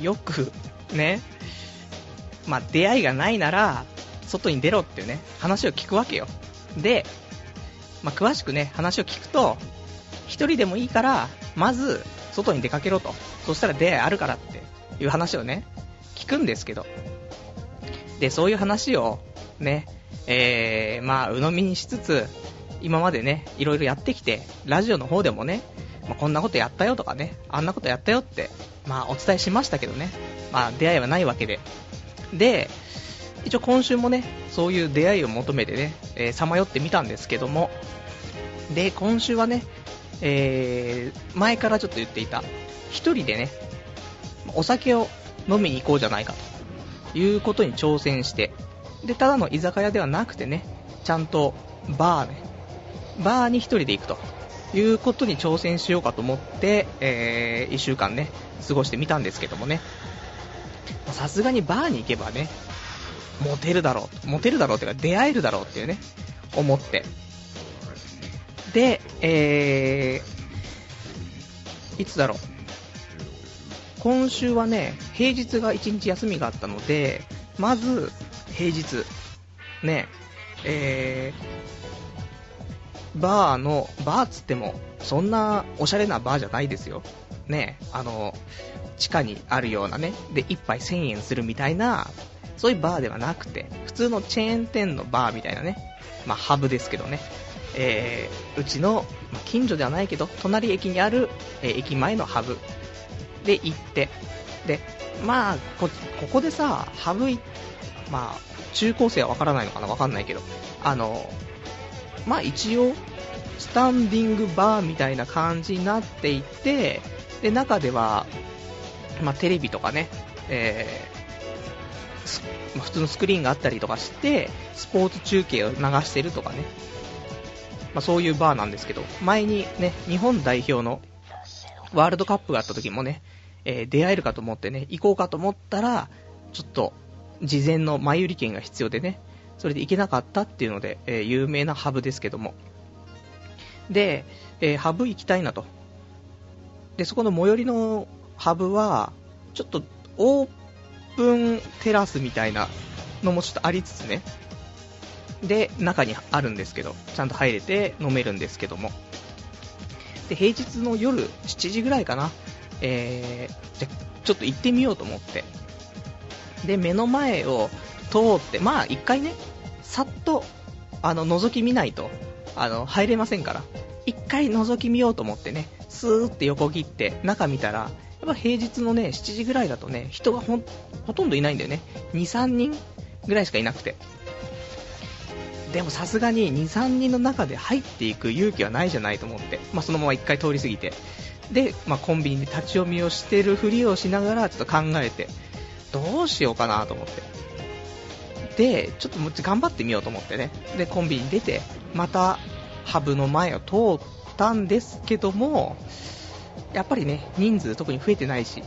よく、ね、まあ、出会いがないなら、外に出ろっていうね、話を聞くわけよ。で、まあ、詳しくね、話を聞くと、一人でもいいから、まず、外に出かけろと。そしたら出会いあるからっていう話をね、聞くんですけど。で、そういう話を、ね、えー、まあ、鵜呑みにしつつ、今までね、いろいろやってきて、ラジオの方でもね、まあ、こんなことやったよとかね、あんなことやったよって、まあ、お伝えしましたけどね、まあ、出会いはないわけで。で、一応今週もね、そういう出会いを求めてね、さ、まよってみたんですけども、で、今週はね、えー、前からちょっと言っていた、一人でね、お酒を飲みに行こうじゃないかということに挑戦して、で、ただの居酒屋ではなくてね、ちゃんとバーね、バーに一人で行くと。いうことに挑戦しようかと思って、えー、1週間ね、過ごしてみたんですけどもね、さすがにバーに行けばね、モテるだろう、モテるだろうっていうか出会えるだろうっていうね、思って。で、えー、いつだろう。今週はね、平日が1日休みがあったので、まず、平日、ね、えー、バーの、バーっつっても、そんなおしゃれなバーじゃないですよ。ね、あの、地下にあるようなね、で、1杯1000円するみたいな、そういうバーではなくて、普通のチェーン店のバーみたいなね、まあ、ハブですけどね、えー、うちの、まあ、近所ではないけど、隣駅にある、えー、駅前のハブ。で行って、で、まあ、こ、ここでさ、ハブ、まあ、中高生はわからないのかな？わかんないけど、あの、まあ一応、スタンディングバーみたいな感じになっていて、で、中では、まあテレビとかね、えー、まあ、普通のスクリーンがあったりとかして、スポーツ中継を流してるとかね、まあ、そういうバーなんですけど、前にね、日本代表のワールドカップがあった時もね、えー、出会えるかと思ってね、行こうかと思ったら、ちょっと、事前の前売り券が必要でね、それで行けなかったっていうので、えー、有名なハブですけども。で、えー、ハブ行きたいなと。で、そこの最寄りのハブは、ちょっとオープンテラスみたいなのもちょっとありつつね、で、中にあるんですけど、ちゃんと入れて飲めるんですけども。で、平日の夜7時ぐらいかな、えー、じゃ、ちょっと行ってみようと思って。で、目の前を通って、まあ一回ね、さっと、あの、覗き見ないと、あの、入れませんから。一回覗き見ようと思ってね、スーって横切って、中見たら、やっぱ平日のね、7時ぐらいだとね、人がほほとんどいないんだよね。2、3人ぐらいしかいなくて。でもさすがに2、3人の中で入っていく勇気はないじゃないと思って、まあ、そのまま1回通り過ぎて、で、まあ、コンビニで立ち読みをしてるふりをしながらちょっと考えて、どうしようかなと思って。で、ちょっとも頑張ってみようと思ってね。で、コンビニ出て、またハブの前を通ったんですけども、やっぱりね、人数特に増えてないし、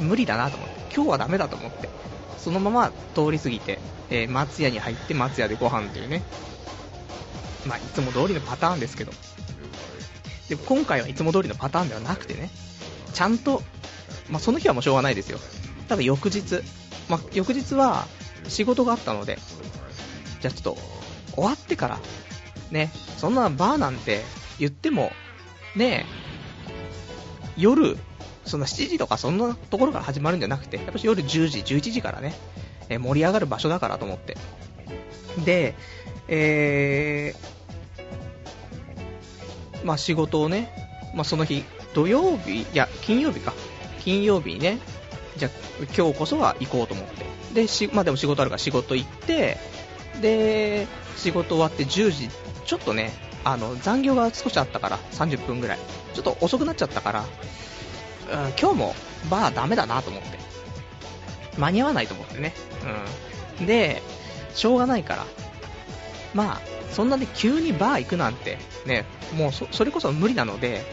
無理だなと思って、今日はダメだと思って、そのまま通り過ぎて、えー、松屋に入って松屋でご飯というね、まあ、いつも通りのパターンですけど、で今回はいつも通りのパターンではなくてね、ちゃんと、まあ、その日はもうしょうがないですよ。ただ翌日、まあ、翌日は仕事があったので、じゃあちょっと終わってから、ね、そんなバーなんて言っても、ね夜、その7時とかそんなところから始まるんじゃなくて、やっぱり夜10時、11時からね、え盛り上がる場所だからと思って。で、えー、まあ仕事をね、まあその日、土曜日、いや、金曜日か。金曜日にね、じゃ今日こそは行こうと思って。で、し、まあでも仕事あるから仕事行って、で、仕事終わって10時、ちょっとね、あの、残業が少しあったから、30分ぐらい。ちょっと遅くなっちゃったから、うん、今日もバーダメだなと思って。間に合わないと思ってね。うん。で、しょうがないから。まあ、そんなね、急にバー行くなんて、ね、もう、それこそ無理なので、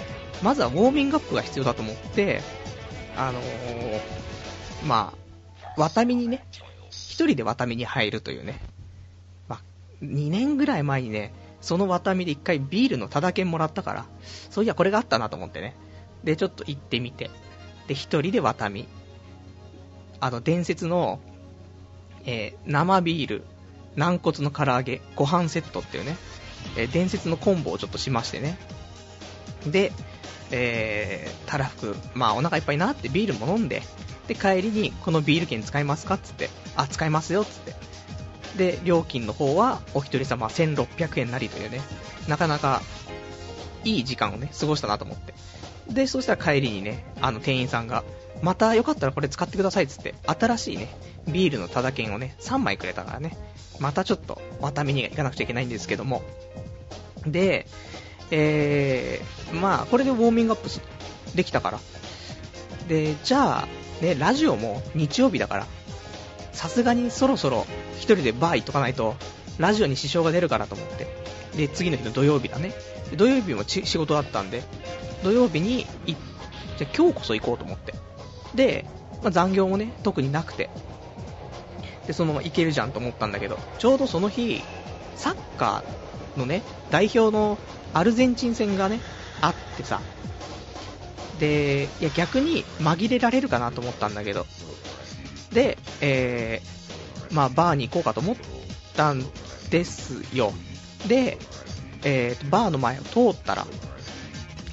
まずはウォーミングアップが必要だと思って、あのー、まあ、ワタミにね、一人でワタミに入るというね、まあ、2年ぐらい前にね、そのワタミで一回ビールのタダ券もらったから、そういやこれがあったなと思ってね。で、ちょっと行ってみて、で、一人でワタミ。あの、伝説の、えー、生ビール、軟骨の唐揚げ、ご飯セットっていうね、えー、伝説のコンボをちょっとしましてね。で、えー、たらふく、まあお腹いっぱいなってビールも飲んで、で、帰りにこのビール券使いますか？っつって、あ、使いますよっつって。で、料金の方はお一人様1600円なりというね、なかなかいい時間をね、過ごしたなと思って。で、そしたら帰りにね、あの店員さんが、またよかったらこれ使ってくださいっつって、新しいね、ビールのタダ券をね、3枚くれたからね、またちょっと、また見に行かなくちゃいけないんですけども。で、えー、まあ、これでウォーミングアップできたから。で、じゃあ、ね、ラジオも日曜日だから、さすがにそろそろ1人でバー行っとかないと、ラジオに支障が出るからと思って。で、次の日の土曜日だね。土曜日も仕事だったんで、土曜日に、じゃ今日こそ行こうと思って。で、まあ、残業もね、特になくて。で、そのまま行けるじゃんと思ったんだけど、ちょうどその日、サッカーのね、代表のアルゼンチン戦がね、あってさ、で、いや逆に紛れられるかなと思ったんだけど、で、えー、まあバーに行こうかと思ったんですよ。で、えー、バーの前を通ったら、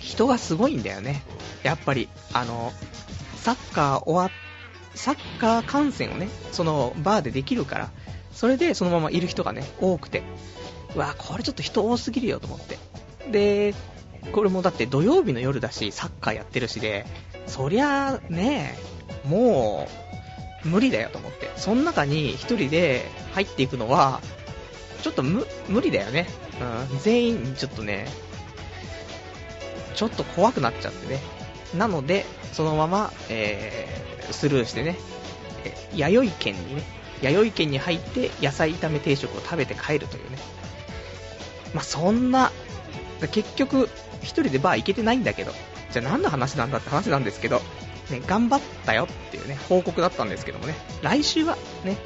人がすごいんだよね。やっぱり、あの、サッカー終わ、サッカー観戦をね、そのバーでできるから、それでそのままいる人がね、多くて、わ、これちょっと人多すぎるよと思って。で、これもだって土曜日の夜だし、サッカーやってるしで、そりゃね、もう、無理だよと思って。その中に一人で入っていくのは、ちょっと無理だよね。うん、全員ちょっとね、ちょっと怖くなっちゃってね。なので、そのまま、えー、スルーしてね、弥生県にね、弥生県に入って野菜炒め定食を食べて帰るというね。まあ、そんな、結局、一人でバー行けてないんだけど、じゃあ何の話なんだって話なんですけど、ね、頑張ったよっていうね、報告だったんですけどもね、来週は、ね、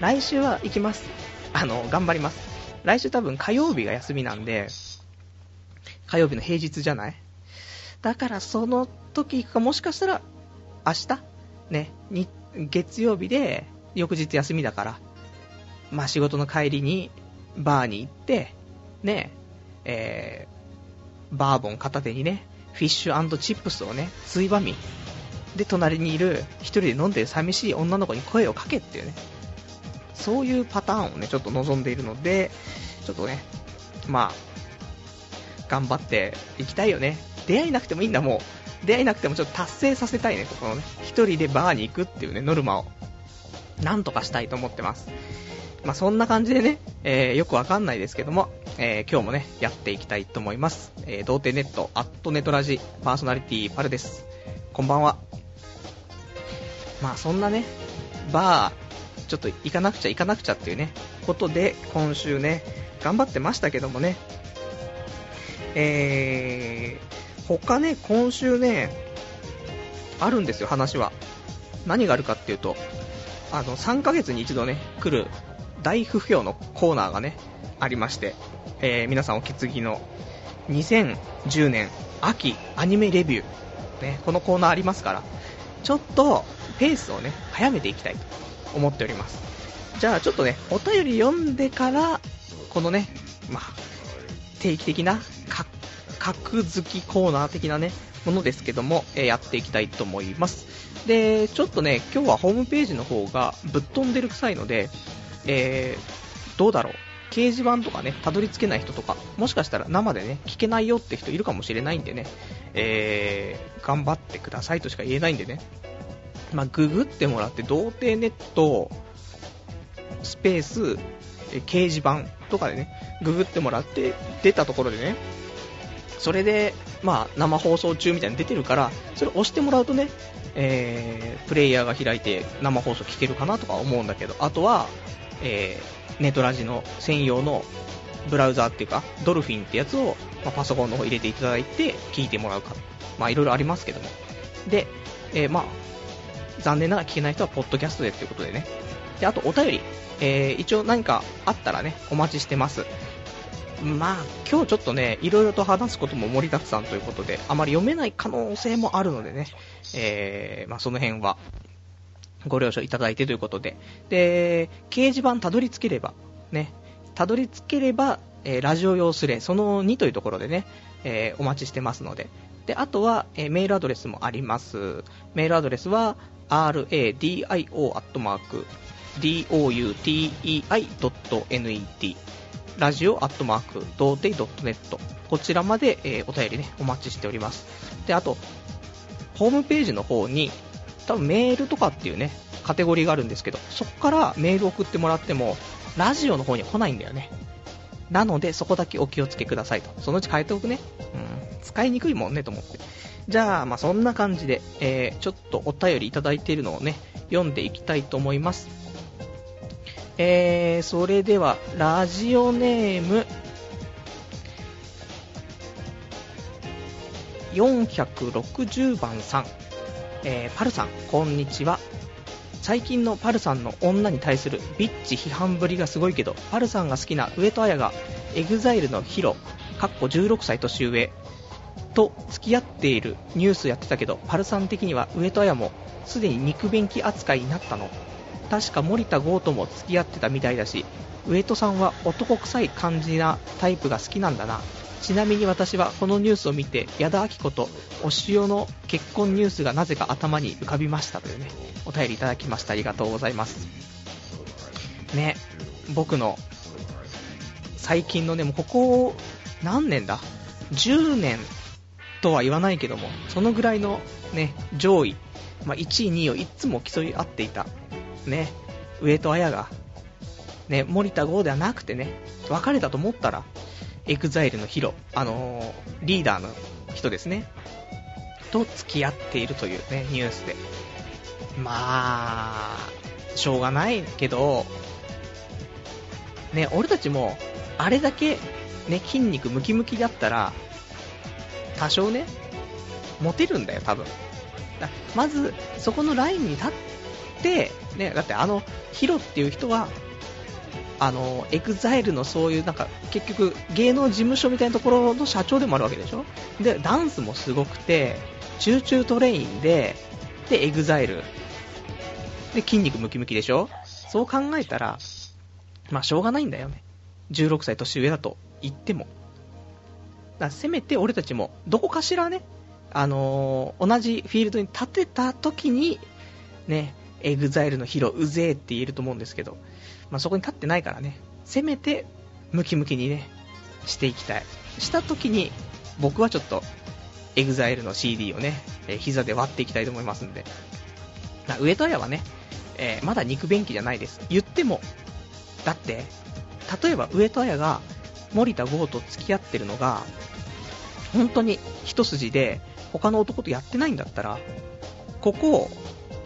来週は行きます。あの、頑張ります。来週多分火曜日が休みなんで、火曜日の平日じゃない？だからその時行くか、もしかしたら明日？ね、に、月曜日で翌日休みだから、まあ仕事の帰りにバーに行って、ね、えー、バーボン片手にね、フィッシュチップスをね、ついばみ、で、隣にいる一人で飲んでる寂しい女の子に声をかけっていうね、そういうパターンをね、ちょっと望んでいるので、ちょっとね、まあ、頑張っていきたいよね。出会いなくてもいいんだ、もう。出会いなくてもちょっと達成させたいね、ここのね。一人でバーに行くっていうね、ノルマを。なんとかしたいと思ってます。まあ、そんな感じでね、えー、よくわかんないですけども、えー、今日もね、やっていきたいと思います。えー、童貞ネット、アットネトラジ、パーソナリティパルです。こんばんは。まあ、そんなね、バー、ちょっと行かなくちゃ行かなくちゃっていうね、ことで、今週ね、頑張ってましたけどもね、えー、他ね、今週ね、あるんですよ、話は。何があるかっていうと、あの、3ヶ月に一度ね、来る大不評のコーナーがね、ありまして、えー、皆さんお気づきの2010年秋アニメレビュー、ね、このコーナーありますから、ちょっとペースをね、早めていきたいと思っております。じゃあちょっとね、お便り読んでから、このね、まあ、定期的な、格付きコーナー的なね、ものですけども、えー、やっていきたいと思います。で、ちょっとね、今日はホームページの方がぶっ飛んでる臭いので、えー、どうだろう。掲示板とかね、たどり着けない人とか、もしかしたら生でね、聞けないよって人いるかもしれないんでね、えー、頑張ってくださいとしか言えないんでね、まあ、ググってもらって、童貞ネット、スペース、掲示板とかでね、ググってもらって、出たところでね、それで、まあ、生放送中みたいに出てるから、それ押してもらうとね、えー、プレイヤーが開いて生放送聞けるかなとか思うんだけど、あとは、えー、ネトラジの専用のブラウザーっていうか、ドルフィンってやつを、まあ、パソコンの方入れていただいて、聞いてもらうか。まあ、いろいろありますけども。で、えー、まあ、残念ながら聞けない人はポッドキャストでっていうことでね。で、あとお便り。えー、一応何かあったらね、お待ちしてます。まあ、今日ちょっとね、いろいろと話すことも盛りだくさんということで、あまり読めない可能性もあるのでね、えー、まあその辺は、ご了承いただいてということで。で、掲示板たどり着ければ、ね、たどり着ければ、えーラジオ用スレ、その2というところでね、えーお待ちしてますので。で、あとは、えーメールアドレスもあります。メールアドレスは、radio.doutei.net ラジオアットマーク、童貞 .net こちらまで、えーお便りね、お待ちしております。で、あと、ホームページの方に、多分メールとかっていうね、カテゴリーがあるんですけど、そこからメール送ってもらっても、ラジオの方に来ないんだよね。なので、そこだけお気をつけくださいと。そのうち変えておくね。うん。使いにくいもんね、と思って。じゃあ、まあそんな感じで、えー、ちょっとお便りいただいているのをね、読んでいきたいと思います。えー、それでは、ラジオネーム、460番さん、えーパルさん、こんにちは。最近のパルさんの女に対するビッチ批判ぶりがすごいけど、パルさんが好きな上戸彩が、エグザイルのヒロ、かっこ16歳年上、と付き合っているニュースやってたけど、パルさん的には上戸彩もすでに肉便器扱いになったの。確か森田剛とも付き合ってたみたいだし、上戸さんは男臭い感じなタイプが好きなんだな。ちなみに私はこのニュースを見て、矢田亜希子とお塩の結婚ニュースがなぜか頭に浮かびましたというね、お便りいただきました。ありがとうございます。ね、僕の最近のね、もうここ何年だ ?10 年とは言わないけども、そのぐらいのね、上位、まあ、1位、2位をいつも競い合っていた、ね、上戸彩が、ね、森田剛ではなくてね、別れたと思ったら、エグザイルのヒロ、あのーリーダーの人ですね、と付き合っているというね、ニュースで。まあ、しょうがないけど、ね、俺たちも、あれだけ、ね、筋肉ムキムキだったら、多少ね、モテるんだよ、多分。だまず、そこのラインに立って、ね、だってあの、ヒロっていう人は、あの、エグザイルのそういう、なんか、結局、芸能事務所みたいなところの社長でもあるわけでしょ？で、ダンスもすごくて、チューチュートレインで、で、エグザイル。で、筋肉ムキムキでしょ？そう考えたら、まあ、しょうがないんだよね。16歳年上だと言っても。だせめて俺たちも、どこかしらね、あのー同じフィールドに立てた時に、ね、エグザイルのヒロ、うぜえって言えると思うんですけど、まあ、そこに立ってないからね、せめて、ムキムキにね、していきたい。した時に、僕はちょっと、エグザイルの CD をね、えー膝で割っていきたいと思いますんで。上戸彩はね、えーまだ肉便器じゃないです。言っても、だって、例えば上戸彩が森田剛と付き合ってるのが、本当に一筋で他の男とやってないんだったら、ここ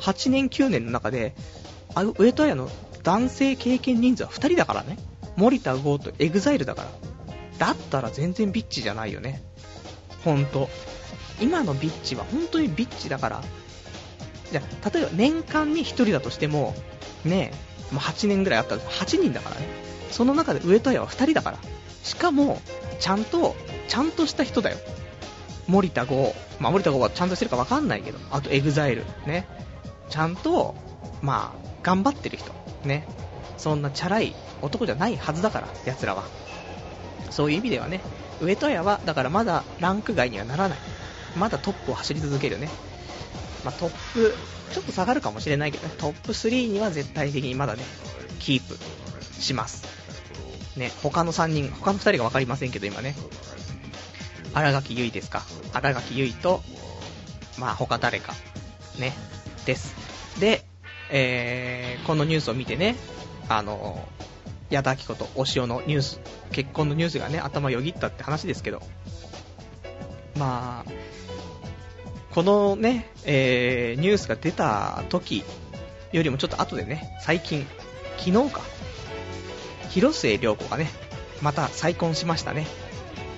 8年9年の中で、あ上戸彩の男性経験人数は2人だからね。森田剛とエグザイルだから。だったら全然ビッチじゃないよね。ほんと。今のビッチは本当にビッチだから。じゃ、例えば年間に1人だとしても、ねえ、もう8年ぐらいあったら8人だからね。その中で上戸彩は2人だから。しかも、ちゃんと、ちゃんとした人だよ。森田剛。まあ、森田剛はちゃんとしてるかわかんないけど。あと、エグザイル。ね。ちゃんと、まあ、頑張ってる人。ね。そんなチャラい男じゃないはずだから、奴らは。そういう意味ではね、上戸彩は、だからまだランク外にはならない。まだトップを走り続けるね。まあ、トップ、ちょっと下がるかもしれないけどね、トップ3には絶対的にまだね、キープします。ね、他の3人、他の2人が分かりませんけど、今ね。荒垣結衣ですか。荒垣結衣と、まあ他誰か、ね、です。で、えー、このニュースを見てね、あの、矢田亜希子とお塩のニュース、結婚のニュースがね、頭よぎったって話ですけど、まあ、このね、えー、ニュースが出た時よりもちょっと後でね、最近、昨日か、広末涼子がね、また再婚しましたね。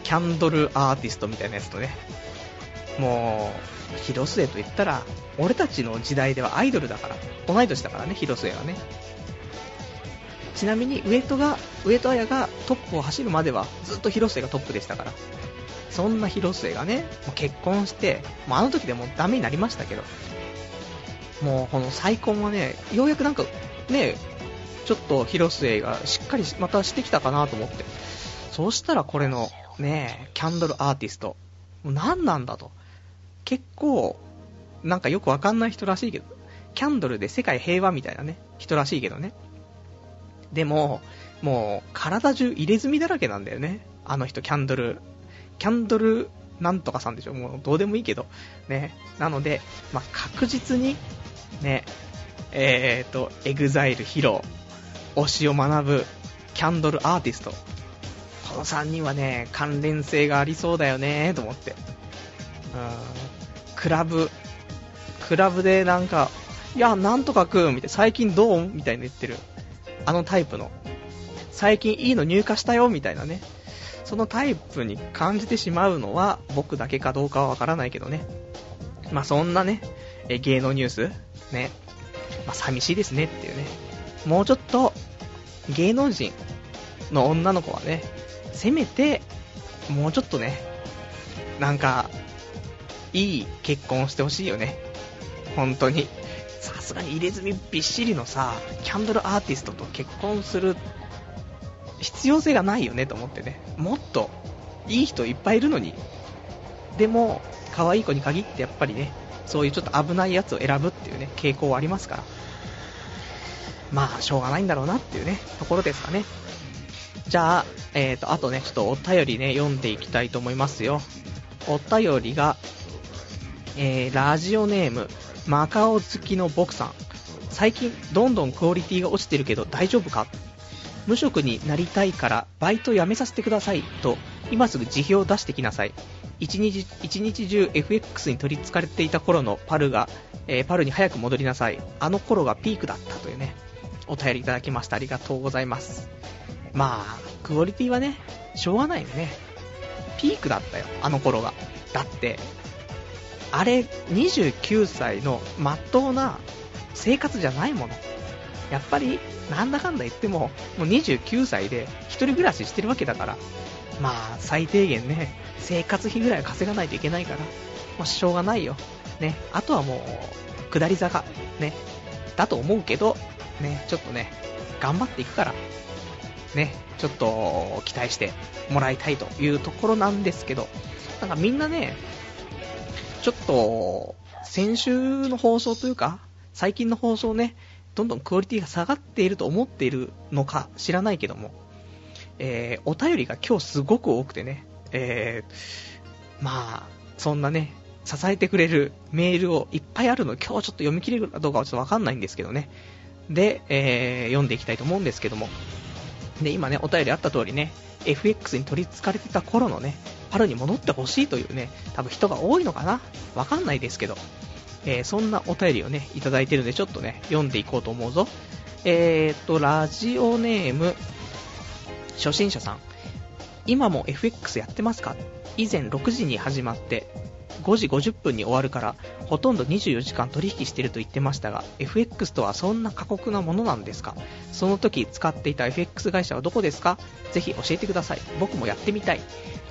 キャンドルアーティストみたいなやつとね。もう、広末と言ったら、俺たちの時代ではアイドルだから、同い年だからね、広末はね。ちなみに、上戸が、上戸彩がトップを走るまでは、ずっと広末がトップでしたから。そんな広末がね、結婚して、もうあの時でもダメになりましたけど、もうこの再婚はね、ようやくなんか、ね、ちょっと広末がしっかりまたしてきたかなと思って。そうしたらこれの、ね、キャンドルアーティスト。もう何なんだと。結構、なんかよくわかんない人らしいけど、キャンドルで世界平和みたいなね、人らしいけどね。でも、もう、体中入れ墨だらけなんだよね。あの人、キャンドル。キャンドルなんとかさんでしょ。もう、どうでもいいけど。ね。なので、まあ、確実に、ね、えーと、エグザイル披露、推しを学ぶ、キャンドルアーティスト。この3人はね、関連性がありそうだよね、と思って。うん。クラブ、クラブでなんか、いや、なんとかくん、みたいな、最近どうみたいな言ってる。あのタイプの。最近いいの入荷したよ、みたいなね。そのタイプに感じてしまうのは僕だけかどうかはわからないけどね。まあそんなね、え芸能ニュース、ね、まあ、寂しいですねっていうね。もうちょっと、芸能人の女の子はね、せめて、もうちょっとね、なんか、いい結婚してほしいよね。本当に。さすがに入れ墨びっしりのさ、キャンドルアーティストと結婚する必要性がないよねと思ってね。もっと、いい人いっぱいいるのに。でも、可愛い子に限ってやっぱりね、そういうちょっと危ないやつを選ぶっていうね、傾向はありますから。まあ、しょうがないんだろうなっていうね、ところですかね。じゃあ、えーと、あとね、ちょっとお便りね、読んでいきたいと思いますよ。お便りが、えー、ラジオネーム、マカオ好きの僕さん。最近、どんどんクオリティが落ちてるけど大丈夫か？無職になりたいからバイト辞めさせてくださいと、今すぐ辞表を出してきなさい。一日一日中 FX に取り憑かれていた頃のパルが、えー、パルに早く戻りなさい。あの頃がピークだったというね、お便りいただきました。ありがとうございます。まあ、クオリティはね、しょうがないよね。ピークだったよ、あの頃が。だって、あれ、29歳の真っ当な生活じゃないもの。やっぱり、なんだかんだ言っても、もう29歳で一人暮らししてるわけだから、まあ、最低限ね、生活費ぐらいは稼がないといけないから、まあ、しょうがないよ。ね、あとはもう、下り坂、ね、だと思うけど、ね、ちょっとね、頑張っていくから、ね、ちょっと期待してもらいたいというところなんですけど、なんかみんなね、ちょっと、先週の放送というか、最近の放送ね、どんどんクオリティが下がっていると思っているのか知らないけども、えー、お便りが今日すごく多くてね、えー、まあ、そんなね、支えてくれるメールをいっぱいあるの、今日ちょっと読み切れるかどうかはちょっとわかんないんですけどね。で、えー、読んでいきたいと思うんですけども。で、今ね、お便りあった通りね、FX に取り憑かれてた頃のね、パルに戻ってほしいというね、多分人が多いのかなわかんないですけど、えー、そんなお便りをね、いただいてるんで、ちょっとね、読んでいこうと思うぞ。えーっと、ラジオネーム、初心者さん。今も FX やってますか？以前6時に始まって5時50分に終わるからほとんど24時間取引してると言ってましたが FX とはそんな過酷なものなんですか？その時使っていた FX 会社はどこですか？ぜひ教えてください。僕もやってみたい。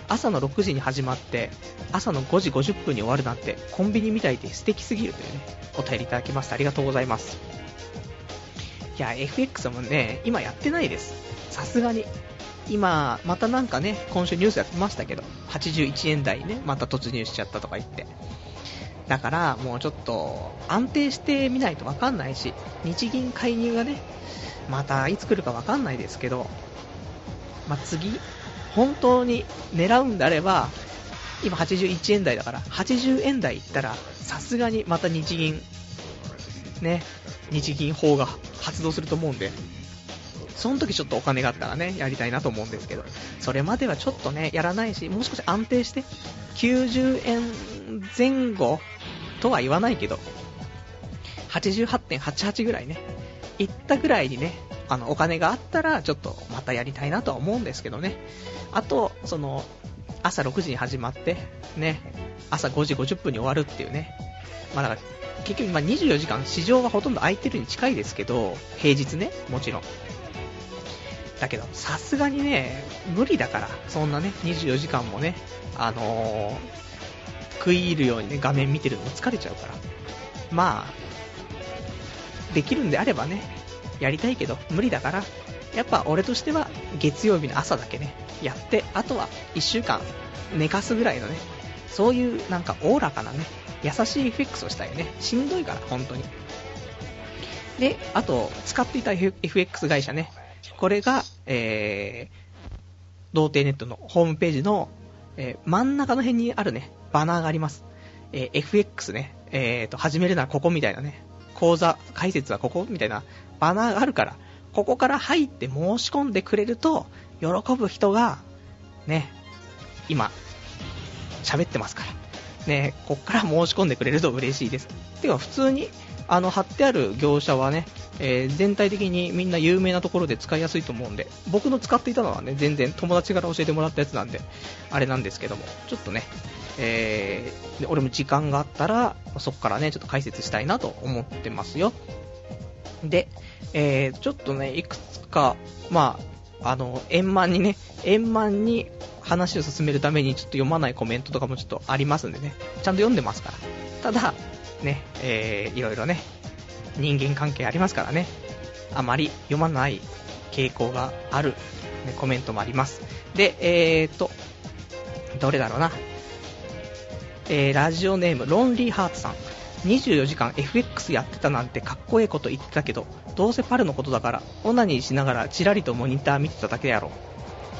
朝の6時に始まって朝の5時50分に終わるなんてコンビニみたいで素敵すぎるというねお便りいただきました。ありがとうございます。いや FX もね今やってないです。さすがに。今、またなんかね、今週ニュースやってましたけど、81円台ね、また突入しちゃったとか言って。だから、もうちょっと、安定してみないとわかんないし、日銀介入がね、またいつ来るかわかんないですけど、まあ、次、本当に狙うんであれば、今81円台だから、80円台いったら、さすがにまた日銀、ね、日銀法が発動すると思うんで、その時ちょっとお金があったらね、やりたいなと思うんですけど、それまではちょっとね、やらないし、もう少し安定して、90円前後とは言わないけど、88.88ぐらいね、いったぐらいにね、あの、お金があったら、ちょっとまたやりたいなとは思うんですけどね。あと、その、朝6時に始まって、ね、朝5時50分に終わるっていうね。まあだから、結局、ま24時間市場はほとんど空いてるに近いですけど、平日ね、もちろん。だけど、さすがにね、無理だから、そんなね、24時間もね、あのー、食い入るようにね、画面見てるのも疲れちゃうから。まあ、できるんであればね、やりたいけど無理だから、やっぱ俺としては月曜日の朝だけね、やって、あとは1週間寝かすぐらいのね、そういうなんかおおらかなね、優しい FX をしたいよね。しんどいから、本当に。で、あと、使っていた FX 会社ね。これが、えー、童貞ネットのホームページの、えー、真ん中の辺にあるね、バナーがあります。えー、FX ね、えーと、始めるならここみたいなね、講座、解説はここみたいなバナーがあるから、ここから入って申し込んでくれると、喜ぶ人が、ね、今、喋ってますから。ね、こっから申し込んでくれると嬉しいです。てか、普通に、あの、貼ってある業者はね、えー、全体的にみんな有名なところで使いやすいと思うんで、僕の使っていたのはね、全然友達から教えてもらったやつなんで、あれなんですけども、ちょっとね、えー、俺も時間があったら、そこからね、ちょっと解説したいなと思ってますよ。で、えー、ちょっとね、いくつか、まあ、あの、円満にね、円満に話を進めるためにちょっと読まないコメントとかもちょっとありますんでね、ちゃんと読んでますから。ただ、ね、えー、いろいろね、人間関係ありますからね、あまり読まない傾向がある、ね、コメントもあります。で、えーと、どれだろうな。えー、ラジオネーム、ロンリーハーツさん。24時間 FX やってたなんてかっこええこと言ってたけど、どうせパルのことだから、オナニーしながらチラリとモニター見てただけやろ。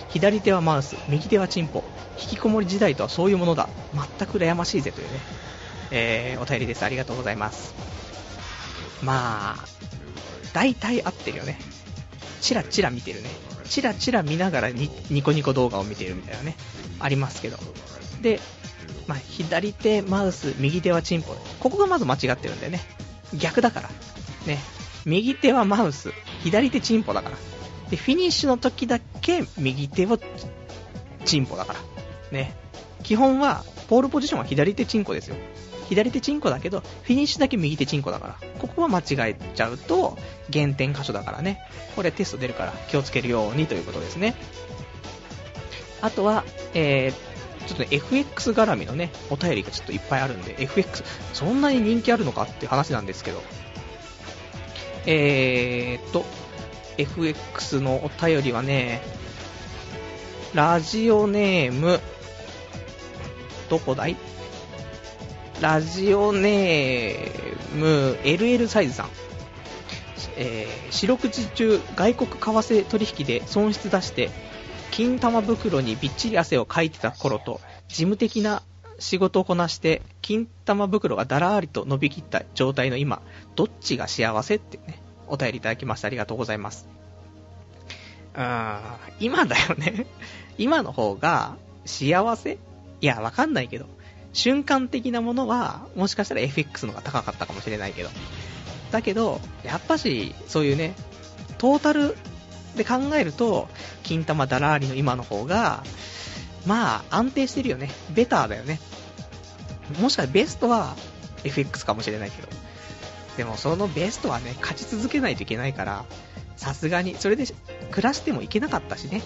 左手はマウス、右手はチンポ。引きこもり時代とはそういうものだ。全く羨ましいぜというね、えー、お便りです。ありがとうございます。まあ、大体合ってるよね。チラチラ見てるね。チラチラ見ながらニコニコ動画を見てるみたいなね、ありますけど。で、まあ、左手マウス、右手はチンポ。ここがまず間違ってるんだよね。逆だから。ね。右手はマウス、左手チンポだから。で、フィニッシュの時だけ右手をチンポだから。ね。基本は、ポールポジションは左手チンコですよ。左手チンコだけど、フィニッシュだけ右手チンコだから。ここは間違えちゃうと、減点箇所だからね。これテスト出るから気をつけるようにということですね。あとは、えー、ちょっとね、FX 絡みのね、お便りがちょっといっぱいあるんで、FX、そんなに人気あるのかっていう話なんですけど、えーと、FX のお便りはね、ラジオネーム、どこだい？ラジオネーム、LL サイズさん。えー、四六時中外国為替取引で損失出して金玉袋にびっちり汗をかいてた頃と、事務的な仕事をこなして、金玉袋がだらーりと伸びきった状態の今、どっちが幸せってね、お便りいただきましてありがとうございます。うー、今だよね。今の方が幸せ？いや、わかんないけど、瞬間的なものは、もしかしたら FX の方が高かったかもしれないけど。だけど、やっぱし、そういうね、トータルで考えると、金玉だらーりの今の方が、まあ、安定してるよね。ベターだよね。もしかしたらベストは FX かもしれないけど。でもそのベストはね、勝ち続けないといけないから、さすがに、それで暮らしてもいけなかったしね。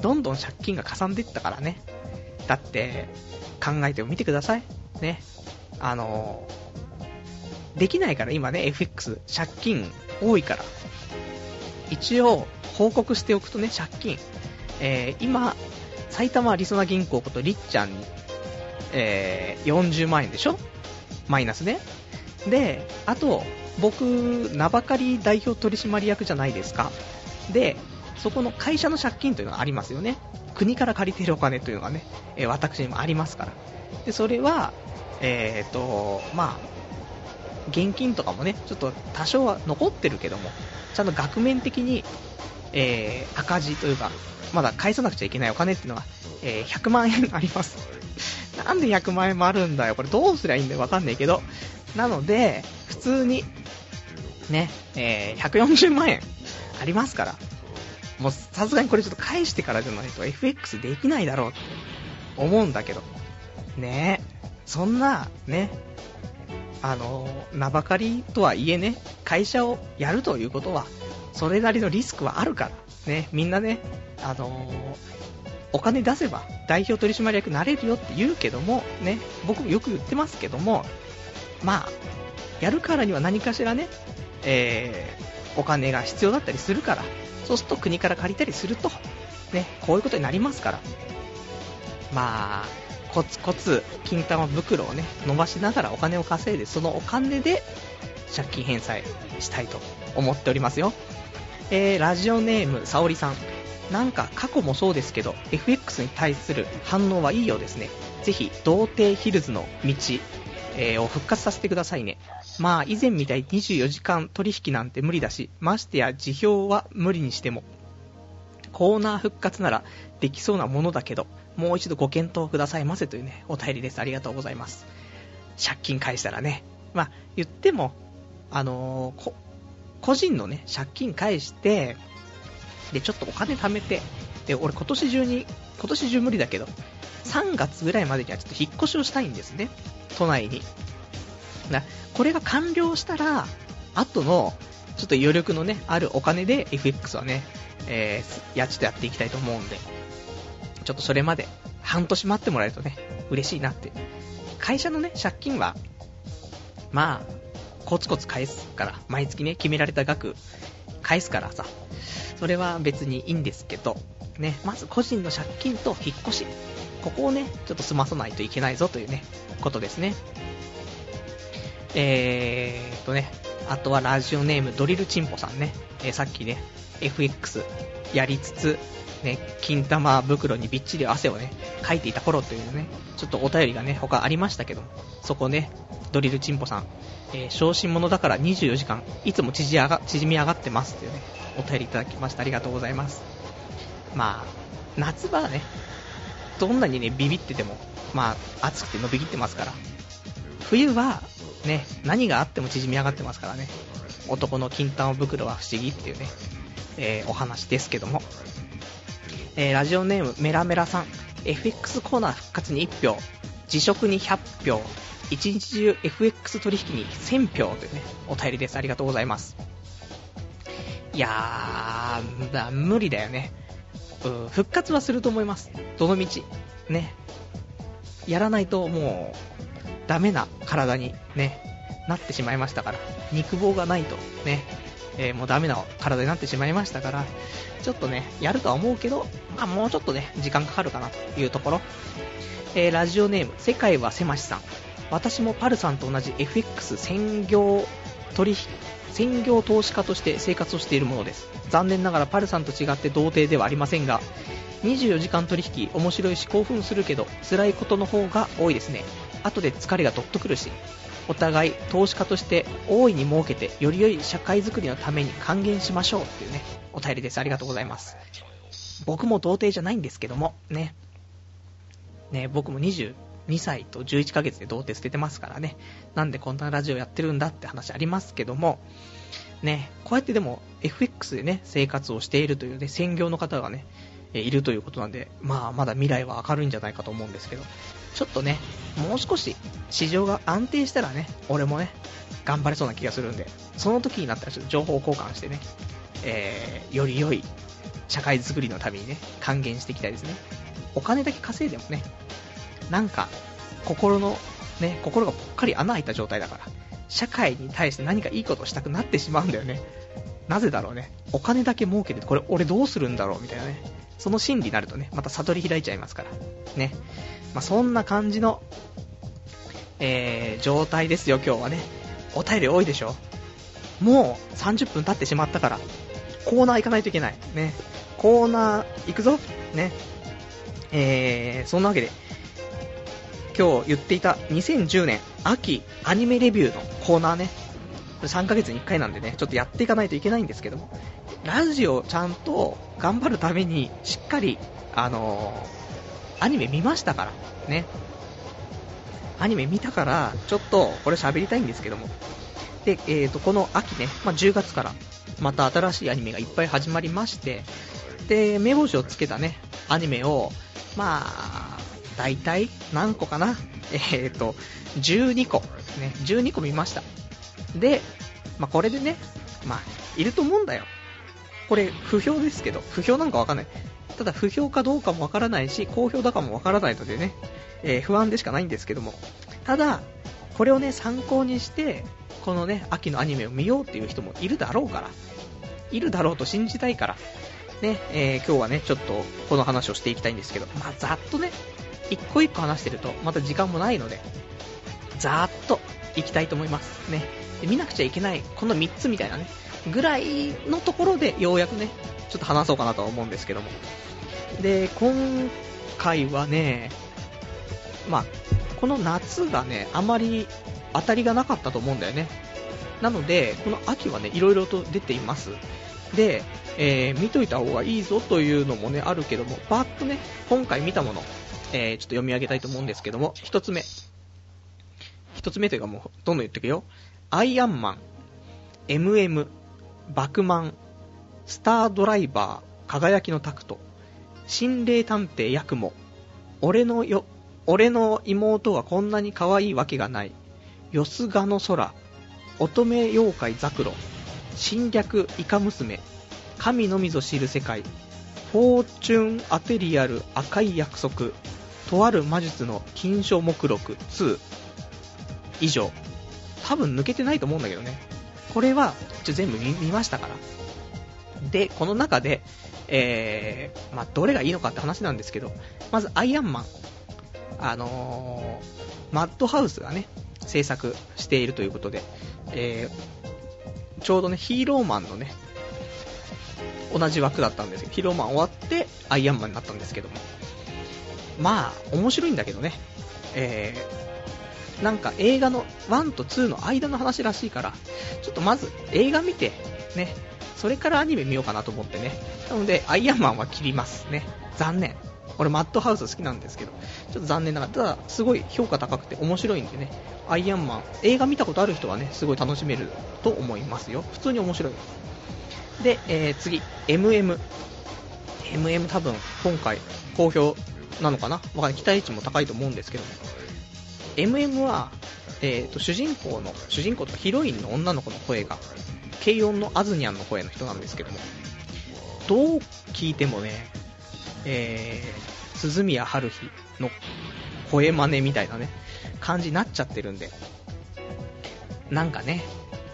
どんどん借金がかさんでいったからね。だって、考えてみてください。ね。あのできないから今ね、FX、借金多いから。一応、報告しておくとね、借金。えー、今、埼玉りそな銀行ことりっちゃんに、えー、40万円でしょ？マイナスね。で、あと、僕、名ばかり代表取締役じゃないですか。で、そこの会社の借金というのがありますよね。国から借りてるお金というのがね、え、私にもありますから。で、それは、えっ、ー、と、まあ、現金とかもね、ちょっと多少は残ってるけども、ちゃんと額面的にえー、赤字というか、まだ返さなくちゃいけないお金っていうのは、えー、100万円あります。なんで100万円もあるんだよ。これどうすりゃいいんだよ。わかんないけど。なので、普通に、ね、えー、140万円ありますから。もうさすがにこれちょっと返してからじゃないと FX できないだろうって思うんだけど。ね。そんな、ね、あの、名ばかりとはいえね、会社をやるということは、それなりのリスクはあるから、ね、みんなね、あの、お金出せば代表取締役になれるよって言うけども、ね、僕もよく言ってますけども、まあ、やるからには何かしらね、えー、お金が必要だったりするから、そうすると国から借りたりすると、ね、こういうことになりますから、まあ、コツコツ金玉袋をね、伸ばしながらお金を稼いで、そのお金で借金返済したいと思っておりますよ。えー、ラジオネーム、さおりさん。なんか過去もそうですけど、FX に対する反応はいいようですね。ぜひ、童貞ヒルズの道、えー、を復活させてくださいね。まあ、以前みたいに24時間取引なんて無理だし、ましてや辞表は無理にしても、コーナー復活ならできそうなものだけど、もう一度ご検討くださいませというね、お便りです。ありがとうございます。借金返したらね、まあ、言っても、あのー、個人のね、借金返して、で、ちょっとお金貯めて、で、俺今年中に、今年中無理だけど、3月ぐらいまでにはちょっと引っ越しをしたいんですね。都内に。な、これが完了したら、後の、ちょっと余力のね、あるお金で FX はね、えー、や、ちょっとやっていきたいと思うんで、ちょっとそれまで半年待ってもらえるとね、嬉しいなって。会社のね、借金は、まあ、コツコツ返すから、毎月ね、決められた額、返すからさ、それは別にいいんですけど、ね、まず個人の借金と引っ越し、ここをね、ちょっと済まさないといけないぞというね、ことですね。えーとね、あとはラジオネームドリルチンポさんね、えー、さっきね、FX やりつつ、ね、金玉袋にびっちり汗をね、かいていた頃というね、ちょっとお便りがね、他ありましたけどそこね、ドリルチンポさん、えー、昇進者だから24時間、いつも縮上が縮み上がってますっていうね、お便りいただきました。ありがとうございます。まあ、夏場はね、どんなにね、ビビってても、まあ、暑くて伸びきってますから、冬は、ね、何があっても縮み上がってますからね、男の金玉袋は不思議っていうね、えー、お話ですけども、えー、ラジオネームメラメラさん、FX コーナー復活に1票、辞職に100票、一日中 FX 取引に1000票というね、お便りです。ありがとうございます。いやー、無理だよね。うん、復活はすると思います。どのみち。ね。やらないともう、ダメな体にね、なってしまいましたから。肉棒がないとね、えー、もうダメな体になってしまいましたから、ちょっとね、やるとは思うけど、まあもうちょっとね、時間かかるかなというところ。えー、ラジオネーム、世界は狭しさん。私もパルさんと同じ FX 専業取引、専業投資家として生活をしているものです。残念ながらパルさんと違って童貞ではありませんが、24時間取引面白いし興奮するけど辛いことの方が多いですね。後で疲れがどっとくるし、お互い投資家として大いに儲けてより良い社会づくりのために還元しましょうっていうね、お便りです。ありがとうございます。僕も童貞じゃないんですけども、ね。ね、僕も22歳と11ヶ月で童貞捨ててますからね。なんでこんなラジオやってるんだって話ありますけども、ね、こうやってでも FX でね、生活をしているというね、専業の方がね、いるということなんで、まあまだ未来は明るいんじゃないかと思うんですけど、ちょっとね、もう少し市場が安定したらね、俺もね、頑張れそうな気がするんで、その時になったらちょっと情報交換してね、えー、より良い社会づくりのためにね、還元していきたいですね。お金だけ稼いでもね、なんか、心の、ね、心がぽっかり穴開いた状態だから、社会に対して何かいいことをしたくなってしまうんだよね。なぜだろうね。お金だけ儲けて、これ俺どうするんだろうみたいなね。その心理になるとね、また悟り開いちゃいますから。ね。まあ、そんな感じの、えー、状態ですよ、今日はね。お便り多いでしょもう30分経ってしまったから、コーナー行かないといけない。ね。コーナー行くぞね。えー、そんなわけで、今日言っていた2010年秋アニメレビューのコーナーね、3ヶ月に1回なんでね、ちょっとやっていかないといけないんですけども、ラジオちゃんと頑張るために、しっかり、あのー、アニメ見ましたから、ね。アニメ見たから、ちょっとこれ喋りたいんですけども。で、えーと、この秋ね、まあ、10月から、また新しいアニメがいっぱい始まりまして、で、目星をつけたね、アニメを、まあ、大体何個かな？えー、と、12個。ね、12個見ました。で、まあ、これでね、まあ、いると思うんだよ。これ、不評ですけど、不評なんかわかんない。ただ、不評かどうかもわからないし、好評だかもわからないのでね、えー、不安でしかないんですけども。ただ、これをね、参考にして、このね、秋のアニメを見ようっていう人もいるだろうから、いるだろうと信じたいから、ね、えー、今日はね、ちょっとこの話をしていきたいんですけど、まあ、ざっとね、一個一個話してると、また時間もないので、ざーっといきたいと思います。ね。見なくちゃいけない、この3つみたいなね、ぐらいのところでようやくね、ちょっと話そうかなとは思うんですけども。で、今回はね、まあ、この夏がね、あまり当たりがなかったと思うんだよね。なので、この秋はね、色々と出ています。で、えー、見といた方がいいぞというのもね、あるけども、バーッとね、今回見たもの、えー、ちょっと読み上げたいと思うんですけども、一つ目。一つ目というかもう、どんどん言ってくよ。アイアンマン、MM、バクマン、スタードライバー、輝きのタクト、心霊探偵ヤクモ、俺のよ、俺の妹はこんなに可愛いわけがない、よすがの空、乙女妖怪ザクロ、侵略イカ娘、神のみぞ知る世界、フォーチュンアテリアル赤い約束、とある魔術の金書目録2、以上。多分抜けてないと思うんだけどね。これは、ちょ全部見ましたから。で、この中で、えー、まあ、どれがいいのかって話なんですけど、まず、アイアンマン。あのー、マッドハウスがね、制作しているということで、えー、ちょうどね、ヒーローマンのね、同じ枠だったんですけど、ヒーローマン終わって、アイアンマンになったんですけども。まあ、面白いんだけどね、えー、なんか映画の1と2の間の話らしいから、ちょっとまず映画見て、ね、それからアニメ見ようかなと思ってね。なので、アイアンマンは切りますね。残念。俺、マッドハウス好きなんですけど、ちょっと残念ながら、ただ、すごい評価高くて面白いんでね、アイアンマン、映画見たことある人はね、すごい楽しめると思いますよ。普通に面白い。で、えー、次、MM。MM 多分、今回、好評なのかな？わかんない。期待値も高いと思うんですけど、MM は、えーと、主人公の、主人公とかヒロインの女の子の声が、軽音のアズニャンの声の人なんですけども、どう聞いてもね、えー、鈴宮春日の声真似みたいなね、感じになっちゃってるんで、なんかね、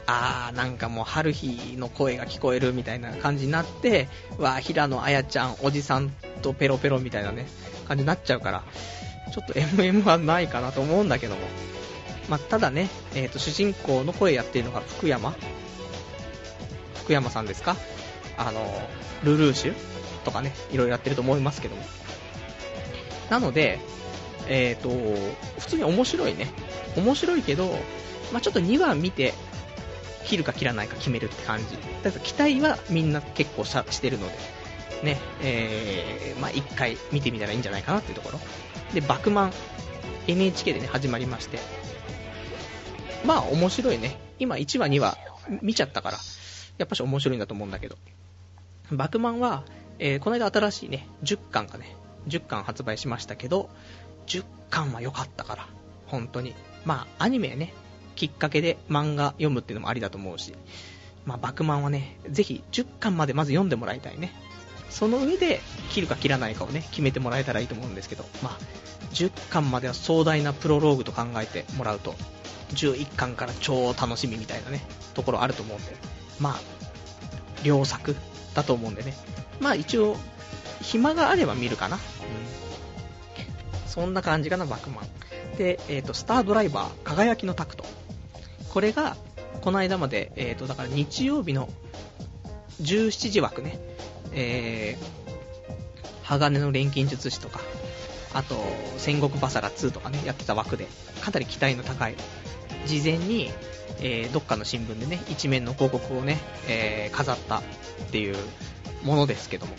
あー、なんかもう春日の声が聞こえるみたいな感じになって、わ、平野綾ちゃん、おじさんとペロペロみたいなね、感じになっちゃうから、ちょっと MM はないかなと思うんだけども。まあ、ただね、えーと、主人公の声やってるのが福山福山さんですか？あの、ルルーシュとかね、いろいろやってると思いますけども。なので、えっ、ー、と、普通に面白いね。面白いけど、まあ、ちょっと2話見て、切るか切らないか決めるって感じ。だから期待はみんな結構してるので、ね、えー、まあ、1回見てみたらいいんじゃないかなっていうところ。で、バクマン、NHK でね、始まりまして、まあ、面白いね。今、1話、2話、見ちゃったから、やっぱし面白いんだと思うんだけど、バクマンは、えー、この間新しいね、10巻がね、10巻発売しましたけど、10巻は良かったから、本当に。まあ、アニメね、きっかけで漫画読むっていうのもありだと思うし、まあ、バクマンはね、ぜひ10巻までまず読んでもらいたいね。その上で切るか切らないかをね決めてもらえたらいいと思うんですけど、まあ、10巻までは壮大なプロローグと考えてもらうと11巻から超楽しみみたいなねところあると思うんでまあ良作だと思うんでね。まあ一応暇があれば見るかな、うん、そんな感じかなバクマン。で、えーと、スタードライバー輝きのタクト。これがこの間まで、えーとだから日曜日の17時枠ねえー、鋼の錬金術師とか、あと、戦国バサラ2とかね、やってた枠で、かなり期待の高い、事前に、えー、どっかの新聞でね、一面の広告をね、えー、飾ったっていうものですけども。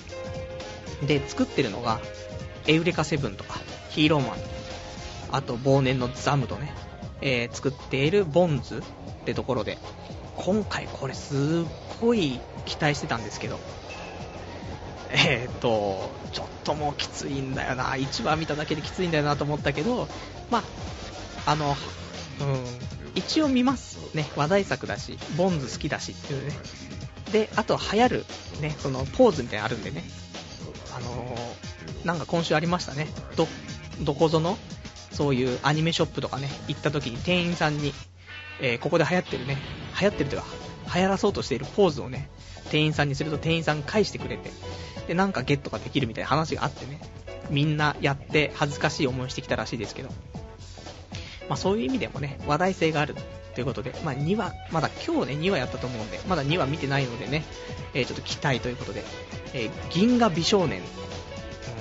で、作ってるのが、エウレカセブンとか、ヒーローマン、あと、忘年のザムとね、えー、作っているボンズってところで、今回これすっごい期待してたんですけど、えー、っと、ちょっともうきついんだよな、1話見ただけできついんだよなと思ったけど、まあ、の、うん、一応見ますね、話題作だし、ボンズ好きだしっていうね。で、あと流行る、ね、そのポーズみたいなのあるんでね、あの、なんか今週ありましたね、ど、どこぞの、そういうアニメショップとかね、行った時に店員さんに、えー、ここで流行ってるね、流行ってるというか、流行らそうとしているポーズをね、店員さんにすると店員さん返してくれて、で、なんかゲットができるみたいな話があってね、みんなやって恥ずかしい思いしてきたらしいですけど、まあそういう意味でもね、話題性があるということで、まあ2話、まだ今日ね、2話やったと思うんで、まだ2話見てないのでね、えー、ちょっと期待ということで、えー、銀河美少年、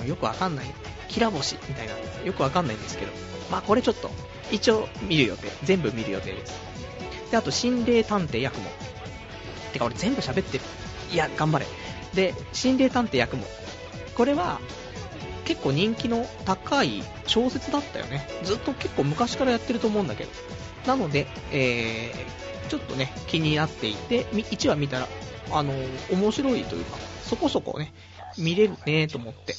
うん、よくわかんない、きら星みたいな、よくわかんないんですけど、まあこれちょっと、一応見る予定、全部見る予定です。で、あと、心霊探偵ヤクモ。てか俺全部喋ってる。いや、頑張れ。で、心霊探偵ヤクモ。これは、結構人気の高い小説だったよね。ずっと結構昔からやってると思うんだけど。なので、えー、ちょっとね、気になっていて、1話見たら、あのー、面白いというか、そこそこね、見れるねと思って、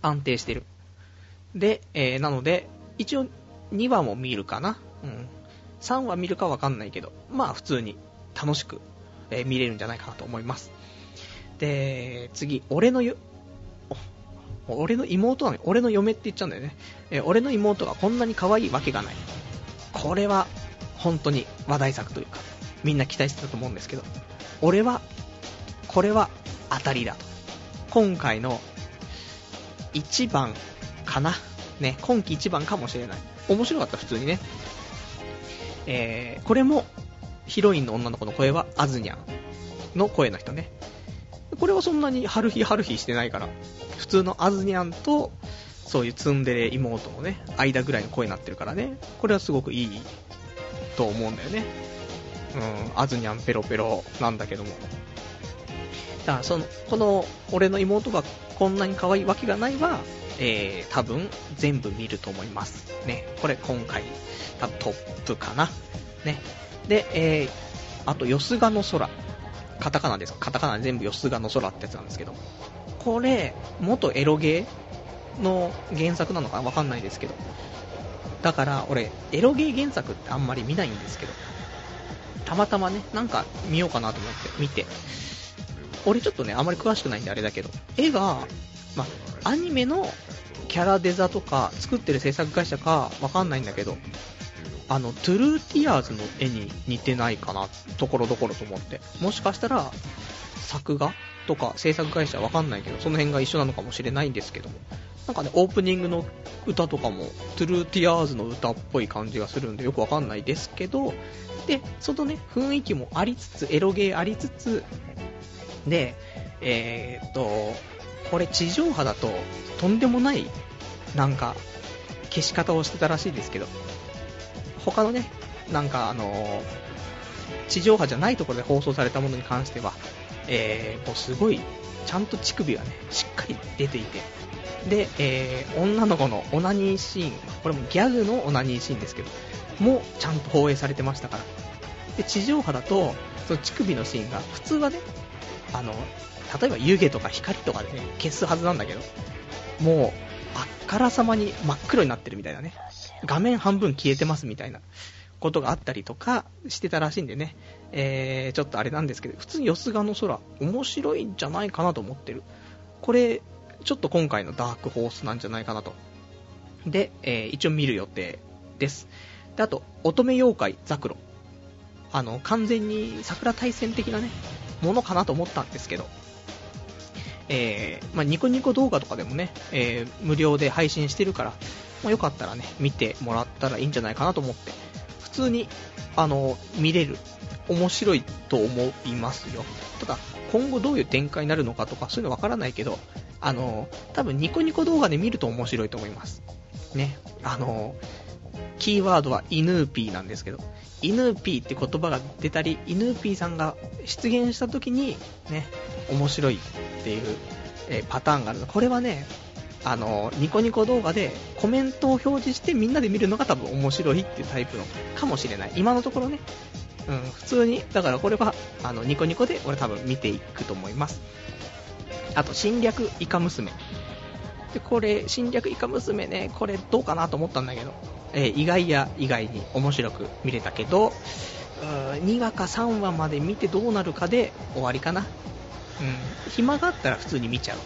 安定してる。で、えー、なので、一応2話も見るかな。うん。3話見るかわかんないけど、まあ普通に楽しく、えー、見れるんじゃないかなと思います。で、次、俺のよ、俺の妹なの俺の嫁って言っちゃうんだよね。え、俺の妹がこんなに可愛いわけがない。これは、本当に話題作というか、みんな期待してたと思うんですけど、俺は、これは当たりだと。今回の1番かな。ね、今季1番かもしれない。面白かった、普通にね。えー、これも、ヒロインの女の子の声は、アズニャンの声の人ね。これはそんなにハルヒハルヒしてないから、普通のアズニャンと、そういうツンデレ妹のね、間ぐらいの声になってるからね、これはすごくいいと思うんだよね。うん、アズニャンペロペロなんだけども。だからその、この、俺の妹がこんなに可愛いわけがないは、えー、多分全部見ると思います。ね、これ今回、多分トップかな。ね。で、えー、あと、よすがの空。カタカナです。カタカナ全部よすがの空ってやつなんですけど。これ、元エロゲーの原作なのか？なわかんないですけど。だから、俺、エロゲー原作ってあんまり見ないんですけど。たまたまね、なんか見ようかなと思って見て。俺ちょっとね、あんまり詳しくないんであれだけど、絵が、まアニメのキャラデザとか作ってる制作会社かわかんないんだけど、あの、トゥルーティアーズの絵に似てないかな、ところどころと思って。もしかしたら、作画？とか制作会社わかんないけど、その辺が一緒なのかもしれないんですけども。なんかね、オープニングの歌とかも、トゥルーティアーズの歌っぽい感じがするんでよくわかんないですけど、で、そのね、雰囲気もありつつ、エロゲーありつつ、で、えー、っと、これ地上波だととんでもない、なんか、消し方をしてたらしいですけど、他のね、なんかあの、地上波じゃないところで放送されたものに関しては、えー、もうすごい、ちゃんと乳首がね、しっかり出ていて、で、えー、女の子のオナニーシーン、これもギャグのオナニーシーンですけど、もちゃんと放映されてましたから。で、地上波だと、その乳首のシーンが、普通はね、あの、例えば湯気とか光とかでね、消すはずなんだけど、もう、あっからさまに真っ黒になってるみたいなね。画面半分消えてますみたいなことがあったりとかしてたらしいんでね、えー、ちょっとあれなんですけど、普通によすがの空、面白いんじゃないかなと思ってる。これ、ちょっと今回のダークホースなんじゃないかなと。で、えー、一応見る予定です。で、あと、乙女妖怪ザクロ。あの、完全に桜大戦的なね、ものかなと思ったんですけど、えー、まあ、ニコニコ動画とかでもね、えー、無料で配信してるから、まあ、よかったらね、見てもらったらいいんじゃないかなと思って、普通に、あの、見れる、面白いと思いますよ。ただ、今後どういう展開になるのかとか、そういうのわからないけど、あの、多分ニコニコ動画で見ると面白いと思います。ね、あの、キーワードはイヌーピーなんですけど、イヌーピーって言葉が出たり、イヌーピーさんが出現した時に、ね、面白いっていう、え、パターンがあるの。これはね、あの、ニコニコ動画でコメントを表示してみんなで見るのが多分面白いっていうタイプのかもしれない。今のところね。うん、普通に、だからこれは、あの、ニコニコで俺多分見ていくと思います。あと、侵略イカ娘。で、これ、侵略！イカ娘ね、これどうかなと思ったんだけど、えー、意外や意外に面白く見れたけど、2話か3話まで見てどうなるかで終わりかな。うん、暇があったら普通に見ちゃう。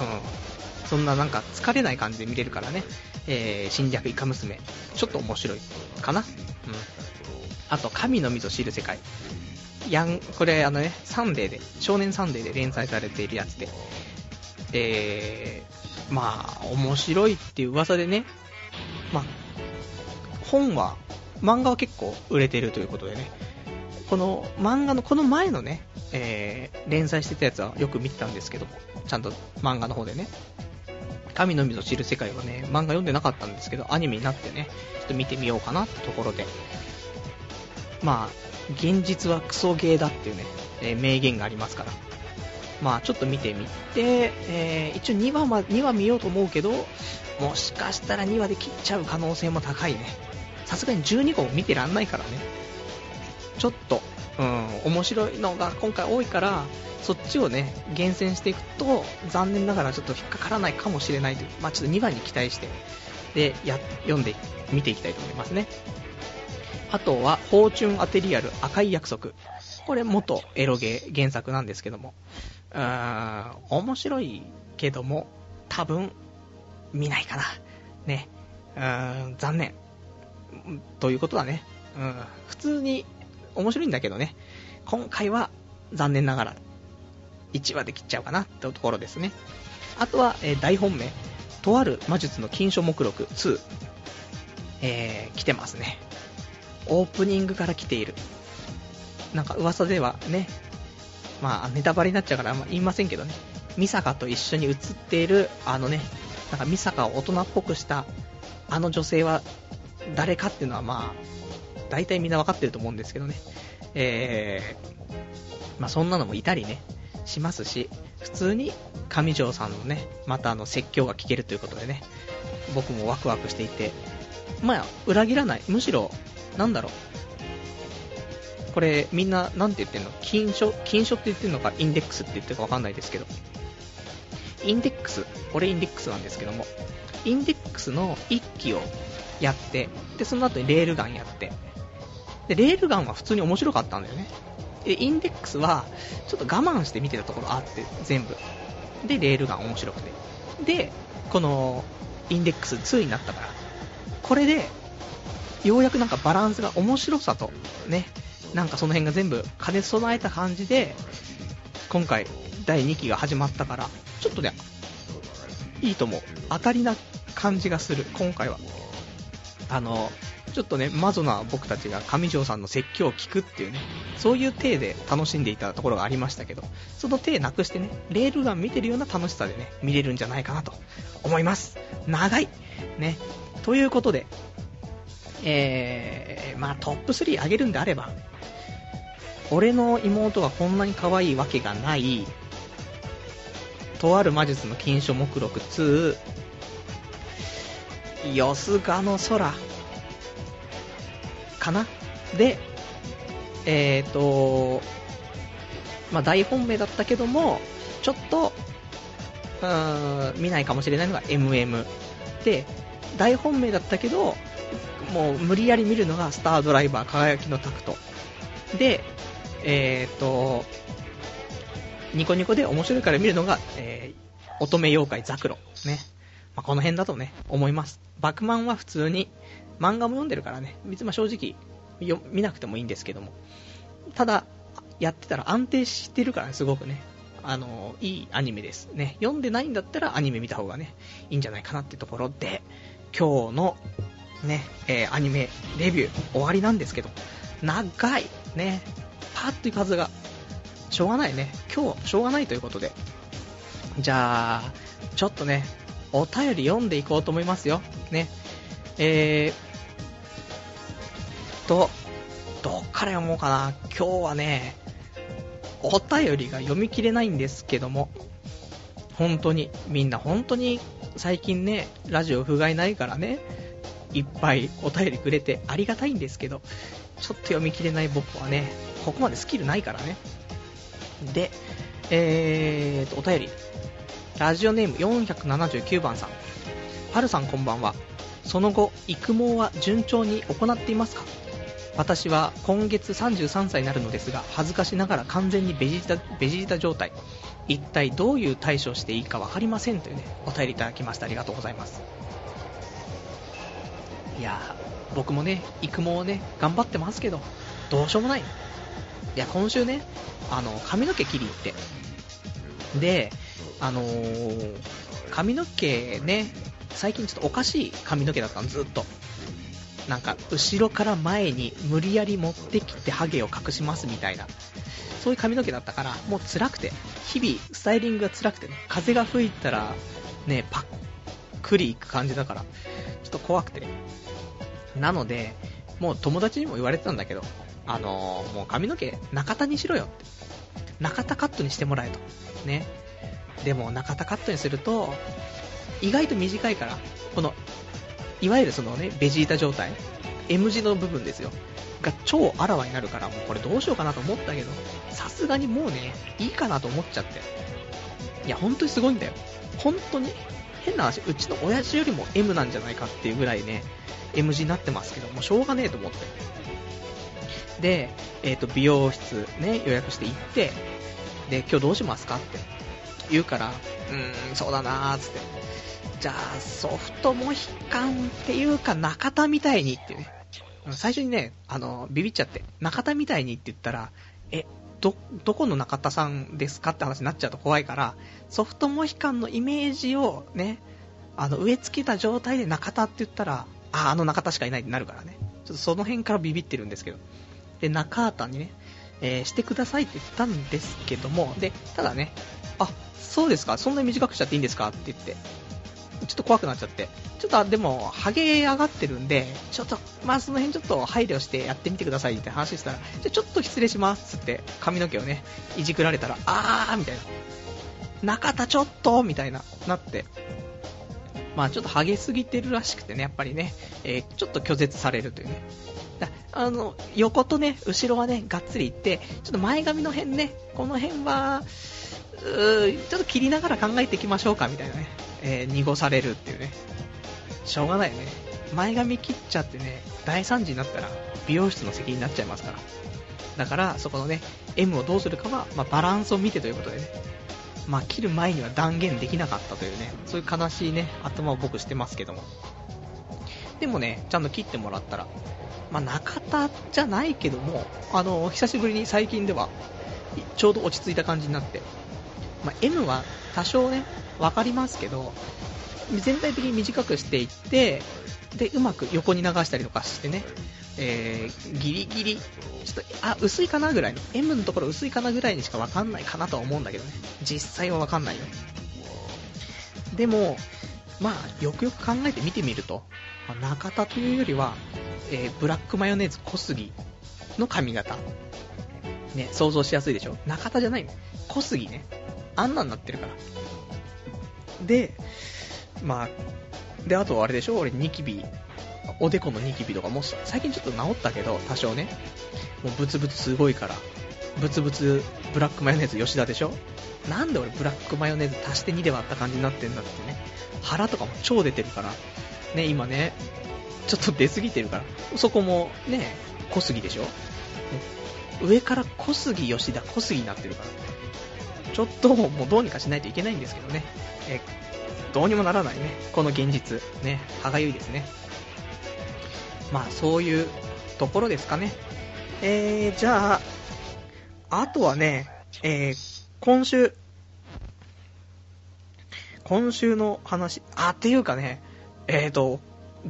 うん。そんななんか疲れない感じで見れるからね。えー、侵略イカ娘。ちょっと面白いかな。うん。あと、神のみぞ知るセカイ。やん、これあのね、サンデーで、少年サンデーで連載されているやつで、えー、まあ、面白いっていう噂でね、まあ、本は、漫画は結構売れてるということでね、この漫画のこの前のね、えー、連載してたやつはよく見てたんですけども、ちゃんと漫画の方でね、神の水を知る世界はね、漫画読んでなかったんですけど、アニメになってね、ちょっと見てみようかなってところで、まあ、現実はクソゲーだっていうね、えー、名言がありますから、まあちょっと見てみて、えー、一応2話ま、2話見ようと思うけど、もしかしたら2話で切っちゃう可能性も高いね。さすがに12号見てらんないからね。ちょっと、うん、面白いのが今回多いから、そっちをね、厳選していくと、残念ながらちょっと引っかからないかもしれないという、まあちょっと2番に期待して、で、や、読んで、見ていきたいと思いますね。あとは、フォーチュンアテリアル赤い約束。これ元エロゲー原作なんですけども、うーん、面白いけども、多分、見ないかな。ね。うーん、残念。ということだね。うん、普通に面白いんだけどね、今回は残念ながら1話で切っちゃうかなってところですね。あとは、えー、大本命、とある魔術の禁書目録2、えー、来てますね。オープニングから来ている。なんか噂ではね、まあネタバレになっちゃうからあんま言いませんけどね、ミサカと一緒に写っている、あのね、なんかミサカを大人っぽくしたあの女性は誰かっていうのはまあ、大体みんなわかってると思うんですけどね。えー、まあそんなのもいたりね、しますし、普通に上条さんのね、またあの説教が聞けるということでね、僕もワクワクしていて、まあ、裏切らない。むしろ、なんだろう。これ、みんな、なんて言ってんの？金書、金書って言ってんのか、インデックスって言ってるかわかんないですけど、インデックス、俺インデックスなんですけども、インデックスの1期をやって、で、その後にレールガンやって、で、レールガンは普通に面白かったんだよね。で、インデックスは、ちょっと我慢して見てたところあって、全部。で、レールガン面白くて。で、この、インデックス2になったから、これで、ようやくなんかバランスが面白さと、ね、なんかその辺が全部兼ね備えた感じで、今回、第2期が始まったから、ちょっとね、いいと思う。当たりな感じがする、今回は。あの、ちょっとね、マゾな僕たちが上条さんの説教を聞くっていうね、そういう体で楽しんでいたところがありましたけど、その体なくしてね、レールガン見てるような楽しさでね、見れるんじゃないかなと思います。長いね。ということで、えー、まあトップ3上げるんであれば、俺の妹がこんなに可愛いわけがない、とある魔術の禁書目録2、よすがの空、かな？で、えっ、ー、と、まあ、大本命だったけども、ちょっと、うん、見ないかもしれないのが MM。で、大本命だったけど、もう無理やり見るのがスタードライバー輝きのタクト。で、えっ、ー、と、ニコニコで面白いから見るのが、えー、乙女妖怪ザクロ。ね。まあ、この辺だとね、思います。バクマンは普通に漫画も読んでるからね、別に正直よ見なくてもいいんですけども、ただ、やってたら安定してるからね、すごくね、あの、いいアニメですね。読んでないんだったらアニメ見た方がね、いいんじゃないかなってところで、今日のね、えー、アニメレビュー終わりなんですけど、長い、ね、パッといくはずが、しょうがないね、今日しょうがないということで、じゃあ、ちょっとね、お便り読んでいこうと思いますよ。ね。えー、と、どっから読もうかな。今日はね、お便りが読み切れないんですけども、本当に、みんな本当に最近ね、ラジオ不甲斐ないからね、いっぱいお便りくれてありがたいんですけど、ちょっと読み切れない僕はね、ここまでスキルないからね。で、えーと、お便り。ラジオネーム479番さん。はるさんこんばんは。その後、育毛は順調に行っていますか？私は今月33歳になるのですが、恥ずかしながら完全にベジータベジータ状態。一体どういう対処をしていいか分かりませんというね、お便りいただきました。ありがとうございます。いや僕もね、育毛をね、頑張ってますけど、どうしようもない。いや、今週ね、あの、髪の毛切り行って。で、あのー、髪の毛ね、最近ちょっとおかしい髪の毛だったの、ずっと。なんか、後ろから前に無理やり持ってきてハゲを隠しますみたいな。そういう髪の毛だったから、もう辛くて、日々、スタイリングが辛くてね、風が吹いたら、ね、パックリいく感じだから、ちょっと怖くて。なので、もう友達にも言われてたんだけど、あのー、もう髪の毛中田にしろよって。中田カットにしてもらえと。ね。でも中田カットにすると、意外と短いから、この、いわゆるそのね、ベジータ状態、M 字の部分ですよ。が超あらわになるから、もうこれどうしようかなと思ったけど、さすがにもうね、いいかなと思っちゃって。いや、本当にすごいんだよ。本当に、変な話、うちの親父よりも M なんじゃないかっていうぐらいね、M 字になってますけど、もうしょうがねえと思って。で、えっ、ー、と、美容室ね、予約して行って、で、今日どうしますかって言うから、うーん、そうだなーつって。じゃあ、ソフトモヒカンっていうか、中田みたいにってね。最初にね、あの、ビビっちゃって、中田みたいにって言ったら、え、ど、どこの中田さんですかって話になっちゃうと怖いから、ソフトモヒカンのイメージをね、あの、植え付けた状態で中田って言ったら、あ、あの中田しかいないってなるからね。ちょっとその辺からビビってるんですけど。で、中畑にね、えー、してくださいって言ったんですけども、で、ただね、あ、そうですか、そんなに短くしちゃっていいんですかって言って、ちょっと怖くなっちゃって、ちょっとでも、ハゲ上がってるんで、ちょっと、まあその辺ちょっと配慮してやってみてくださいって話したら、じゃちょっと失礼しますって髪の毛をね、いじくられたら、あーみたいな。中田ちょっとみたいな、なって。まあちょっとハゲすぎてるらしくてね、やっぱりね、えー、ちょっと拒絶されるというね。あの、横とね、後ろはね、がっつりいって、ちょっと前髪の辺ね、この辺は、うーちょっと切りながら考えていきましょうかみたいなね、えー、濁されるっていうね。しょうがないよね。前髪切っちゃってね、大惨事になったら美容室の責任になっちゃいますから。だから、そこのね、M をどうするかは、まあ、バランスを見てということでね。まあ、切る前には断言できなかったというね、そういう悲しいね、頭を僕してますけども。でもね、ちゃんと切ってもらったら、まあ、中田じゃないけども、あの、久しぶりに最近では、ちょうど落ち着いた感じになって、まあ、M は多少ね、わかりますけど、全体的に短くしていって、で、うまく横に流したりとかしてね、えー、ギリギリ、ちょっと、あ、薄いかなぐらいの、M のところ薄いかなぐらいにしかわかんないかなとは思うんだけどね、実際はわかんないよ。でも、まあ、よくよく考えて見てみると、ま、中田というよりは、えー、ブラックマヨネーズ小杉の髪型。ね、想像しやすいでしょ？中田じゃないね。小杉ね。あんなんなってるから。で、まあ、で、あとあれでしょ？俺ニキビ、おでこのニキビとかも最近ちょっと治ったけど、多少ね。もうブツブツすごいから。ブツブツブラックマヨネーズ吉田でしょ？なんで俺ブラックマヨネーズ足して2で割った感じになってんだってね。腹とかも超出てるから。ね、今ね、ちょっと出過ぎてるから。そこもね、小杉でしょ？上から小杉吉田、小杉になってるから。ちょっともうどうにかしないといけないんですけどね。えどうにもならないね。この現実。ね、歯がゆいですね。まあ、そういうところですかね。えー、じゃあ、あとはね、えー、今週、今週の話、あ、っていうかね、えーと、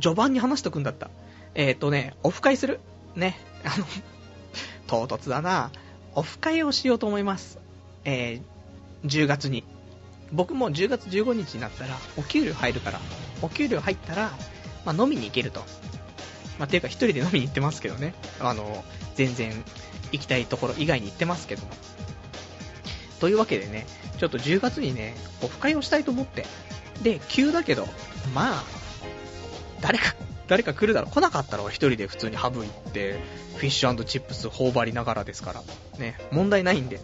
序盤に話しとくんだった。えっ、とね、オフ会する？ね、あの、唐突だな。オフ会をしようと思います。えー、10月に。僕も10月15日になったら、お給料入るから、お給料入ったら、まあ、飲みに行けると。まあ、ていうか一人で飲みに行ってますけどね。あの、全然行きたいところ以外に行ってますけど。というわけでね、ちょっと10月にね、オフ会をしたいと思って。で、急だけど、まあ、誰か、誰か来るだろう。来なかったら一人で普通にハブ行って、フィッシュチップス頬張りながらですから。ね、問題ないんで。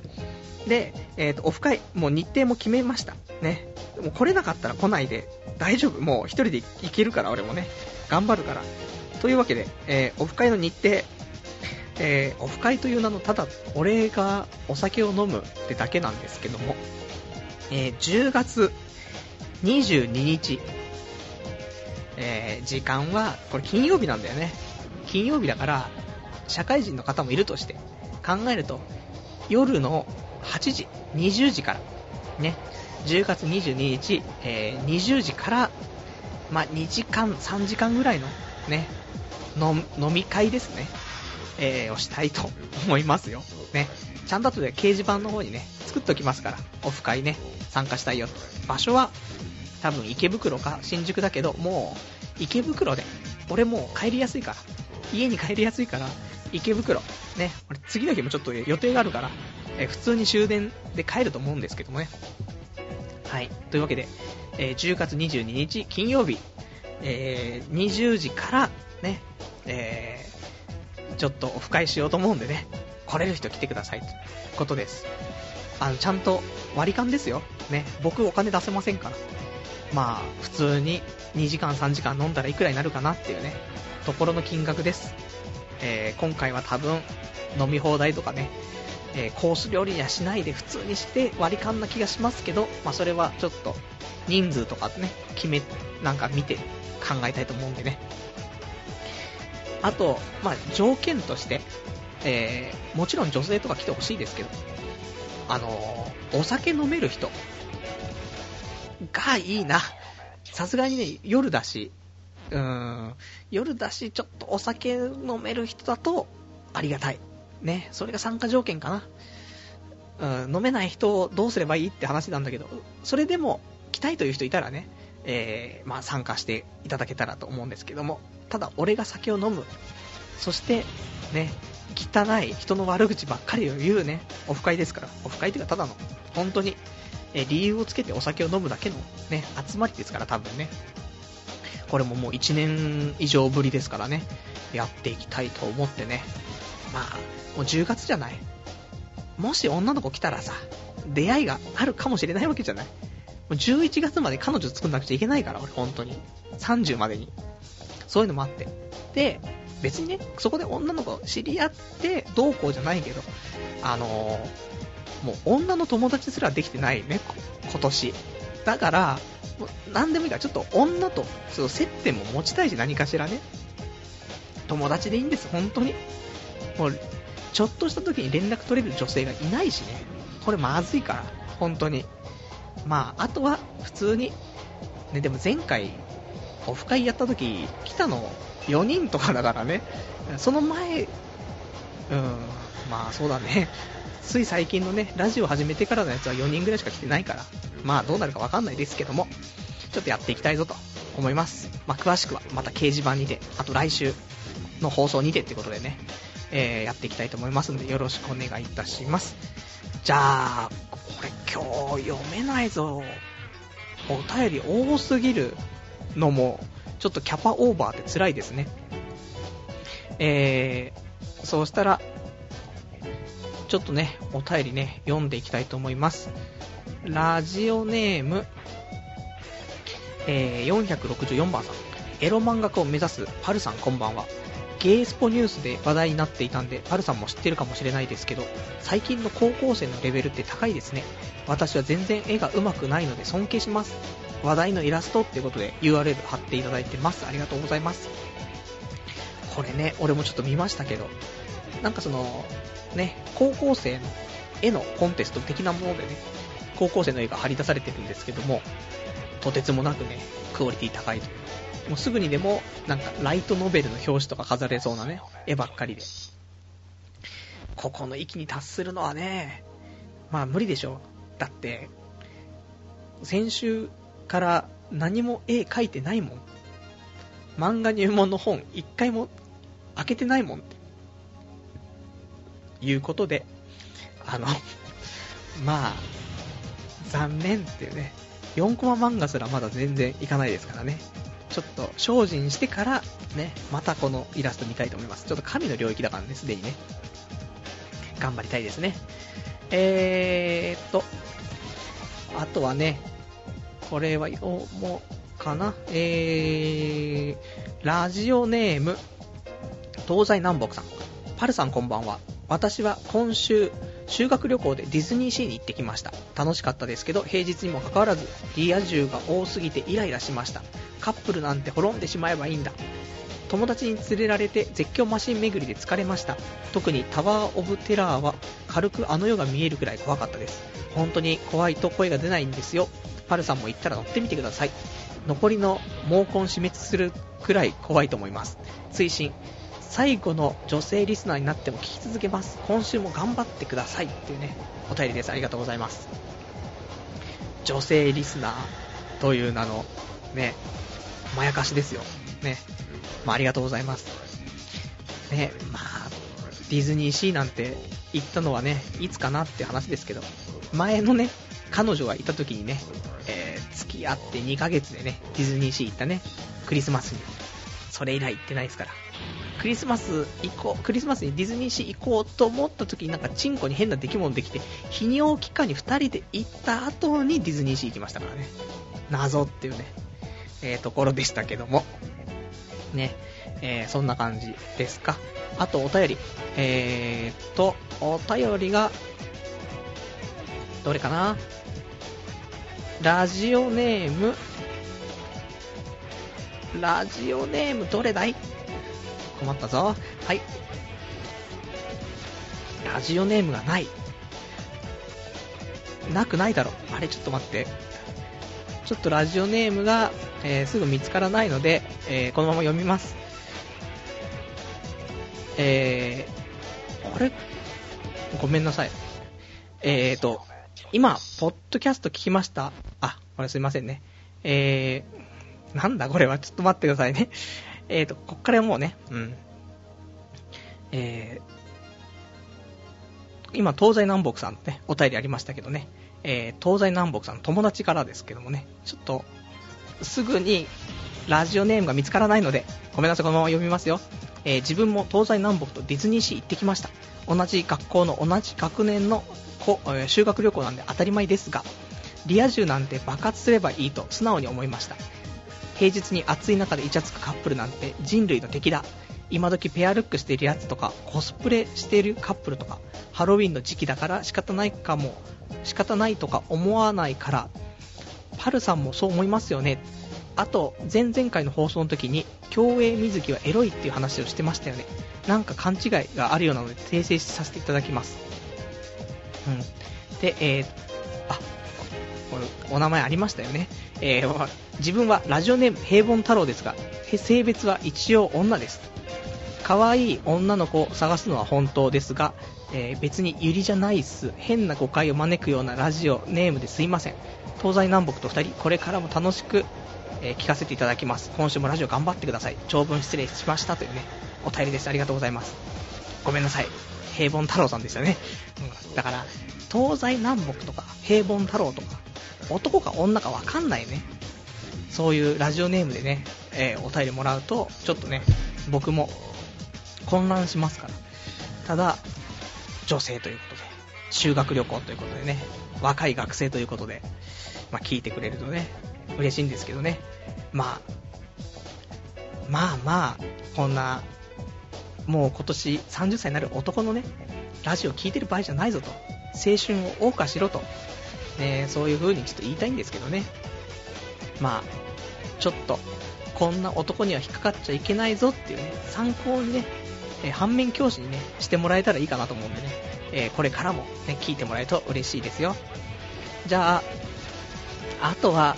で、えっ、ー、と、オフ会、もう日程も決めました。ね。もう来れなかったら来ないで、大丈夫。もう一人で行けるから、俺もね。頑張るから。というわけで、えー、オフ会の日程、えー、オフ会という名のただ、俺がお酒を飲むってだけなんですけども、えー、10月22日、えー、時間は、これ金曜日なんだよね。金曜日だから、社会人の方もいるとして、考えると、夜の8時、20時から、ね、10月22日、えー20時から、まあ、2時間、3時間ぐらいの、ね、飲飲み会ですね、えーをしたいと思いますよ。ね。ちゃんと後で掲示板の方にね、作っときますから、オフ会ね、参加したいよ。場所は、多分池袋か新宿だけど、もう、池袋で、俺もう帰りやすいから、家に帰りやすいから、池袋、ね、俺次の日もちょっと予定があるから、え普通に終電で帰ると思うんですけどもね。はい。というわけで、えー10月22日金曜日、えー20時からね、えーちょっとオフ会しようと思うんでね、来れる人来てくださいということです。あの、ちゃんと割り勘ですよ。ね、僕お金出せませんから。まあ、普通に2時間3時間飲んだらいくらになるかなっていうね、ところの金額です。えー今回は多分、飲み放題とかね、えーコース料理にはしないで普通にして割り勘な気がしますけど、まあそれはちょっと人数とかね、決め、なんか見て考えたいと思うんでね。あと、まあ条件として、えーもちろん女性とか来てほしいですけど、あのーお酒飲める人がいいな。さすがにね、夜だし、うーん、夜だし、ちょっとお酒飲める人だとありがたい。ね、それが参加条件かな。うん、飲めない人をどうすればいいって話なんだけど、それでも来たいという人いたらね、えーまあ参加していただけたらと思うんですけども、ただ俺が酒を飲む、そしてね、汚い人の悪口ばっかりを言うね、オフ会ですから、オフ会っていうかただの、本当に、え理由をつけてお酒を飲むだけのね、集まりですから多分ね、これももう1年以上ぶりですからね、やっていきたいと思ってね、まあ、もう10月じゃない。もし女の子来たらさ、出会いがあるかもしれないわけじゃない。もう11月まで彼女作んなくちゃいけないから、俺、本当に。30までに。そういうのもあって。で、別にね、そこで女の子知り合ってどうこうじゃないけど、あのーもう女の友達すらできてないね、今年。だから、もう何でもいいから、ちょっと女とその接点も持ちたいし、何かしらね。友達でいいんです、本当に。もう、ちょっとした時に連絡取れる女性がいないしね。これまずいから、本当に。まあ、あとは普通に、ね、でも前回、オフ会やった時、来たの4人とかだからね。その前、うん、まあそうだね。つい最近のね、ラジオ始めてからのやつは4人ぐらいしか来てないから、まあどうなるかわかんないですけども、ちょっとやっていきたいぞと思います。まあ詳しくはまた掲示板にて、あと来週の放送にてってことでね、えーやっていきたいと思いますのでよろしくお願いいたします。じゃあ、これ今日読めないぞ。お便り多すぎるのも、ちょっとキャパオーバーって辛いですね。えー、そうしたら、ちょっとね、お便りね、読んでいきたいと思います。ラジオネーム、えー、464番さん。エロ漫画家を目指すパルさんこんばんは。ゲースポニュースで話題になっていたんで、パルさんも知ってるかもしれないですけど、最近の高校生のレベルって高いですね。私は全然絵が上手くないので尊敬します。話題のイラストってことで URL 貼っていただいてます。ありがとうございます。これね、俺もちょっと見ましたけど、なんかその、ね、高校生の絵のコンテスト的なものでね、高校生の絵が貼り出されてるんですけども、とてつもなくね、クオリティ高いと。もうすぐにでも、なんか、ライトノベルの表紙とか飾れそうなね、絵ばっかりで。ここの域に達するのはね、まあ無理でしょ。だって、先週から何も絵描いてないもん。漫画入門の本一回も開けてないもんって。いうことで、あの、まあ、残念っていうね、4コマ漫画すらまだ全然いかないですからね。ちょっと精進してから、ね、またこのイラスト見たいと思います。ちょっと神の領域だからね、すでにね。頑張りたいですね。えーっと、あとはね、これは読もうかな。えー、ラジオネーム、東西南北さん。パルさんこんばんは。私は今週、修学旅行でディズニーシーに行ってきました。楽しかったですけど、平日にもかかわらず、リア充が多すぎてイライラしました。カップルなんて滅んでしまえばいいんだ。友達に連れられて絶叫マシン巡りで疲れました特にタワー・オブ・テラーは軽くあの世が見えるくらい怖かったです本当に怖いと声が出ないんですよパルさんも行ったら乗ってみてください残りの毛根死滅するくらい怖いと思います追伸最後の女性リスナーになっても聞き続けます。今週も頑張ってくださいっていうねお便りです。ありがとうございます。女性リスナーという名のねまやかしですよ。ね。まあ、ありがとうございます。ねまあディズニーシーなんて行ったのはねいつかなって話ですけど前のね彼女がいた時にね、えー、付き合って2ヶ月でねディズニーシー行ったねクリスマスに。それ以来行ってないですから。クリスマス行こう、クリスマスにディズニーシー行こうと思った時になんかチンコに変な出来物できて、泌尿器科に2人で行った後にディズニーシー行きましたからね。謎っていうね、えー、ところでしたけども。ね、えー、そんな感じですか。あとお便り。えーと、お便りが、どれかなラジオネーム、ラジオネームどれだい？困ったぞ。はい。ラジオネームがない。なくないだろ。あれ、ちょっと待って。ちょっとラジオネームが、えー、すぐ見つからないので、えー、このまま読みます。えー、あれ？ごめんなさい。えーと、今、ポッドキャスト聞きました。あ、これすいませんね。えー、なんだこれは、ちょっと待ってくださいね。えーと、こっからもうね、うん。えー、今、東西南北さんのね、お便りありましたけどね、えー、東西南北さん友達からですけどもね、ちょっと、すぐにラジオネームが見つからないので、ごめんなさい、このまま読みますよ。えー、自分も東西南北とディズニーシー行ってきました。同じ学校の同じ学年の子、え、修学旅行なんで当たり前ですが、リア充なんて爆発すればいいと素直に思いました。平日に暑い中でイチャつくカップルなんて人類の敵だ。今時ペアルックしてるやつとか、コスプレしてるカップルとか、ハロウィンの時期だから仕方ないかも、仕方ないとか思わないから、パルさんもそう思いますよね。あと、前々回の放送の時に、競泳水着はエロいっていう話をしてましたよね。なんか勘違いがあるようなので、訂正させていただきます。うん。で、えー、あ、これ、お名前ありましたよね。えー、自分はラジオネーム平凡太郎ですが、性別は一応女です。可愛い女の子を探すのは本当ですが、えー、別にユリじゃないっす。変な誤解を招くようなラジオネームですいません。東西南北と2人、これからも楽しくえー、聞かせていただきます。今週もラジオ頑張ってください。長文失礼しましたというね、お便りです。ありがとうございます。ごめんなさい。平凡太郎さんでしたね。うん、だから、東西南北とか、平凡太郎とか、男か女かわかんないね。そういうラジオネームでね、えー、お便りもらうと、ちょっとね、僕も混乱しますから。ただ、女性ということで、修学旅行ということでね、若い学生ということで、まあ、聞いてくれるとね、嬉しいんですけどね。まあ、まあまあ、こんな、もう今年30歳になる男のね、ラジオ聞いてる場合じゃないぞと。青春を謳歌しろと。ね、そういう風にちょっと言いたいんですけどね。まあ、ちょっと、こんな男には引っかかっちゃいけないぞっていうね、参考にね、え反面教師にね、してもらえたらいいかなと思うんでね、えー、これからもね、聞いてもらえると嬉しいですよ。じゃあ、あとは、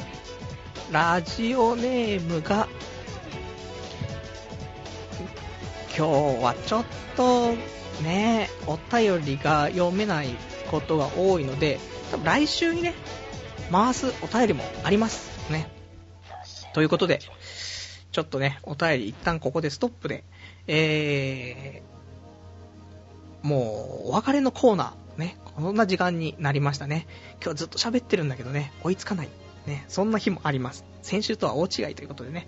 ラジオネームが、今日はちょっとね、お便りが読めないことが多いので、多分来週にね、回すお便りもありますね。ということで、ちょっとね、お便り一旦ここでストップで、えー、もうお別れのコーナー、ね、こんな時間になりましたね。今日ずっと喋ってるんだけどね、追いつかない。ね、そんな日もあります。先週とは大違いということでね。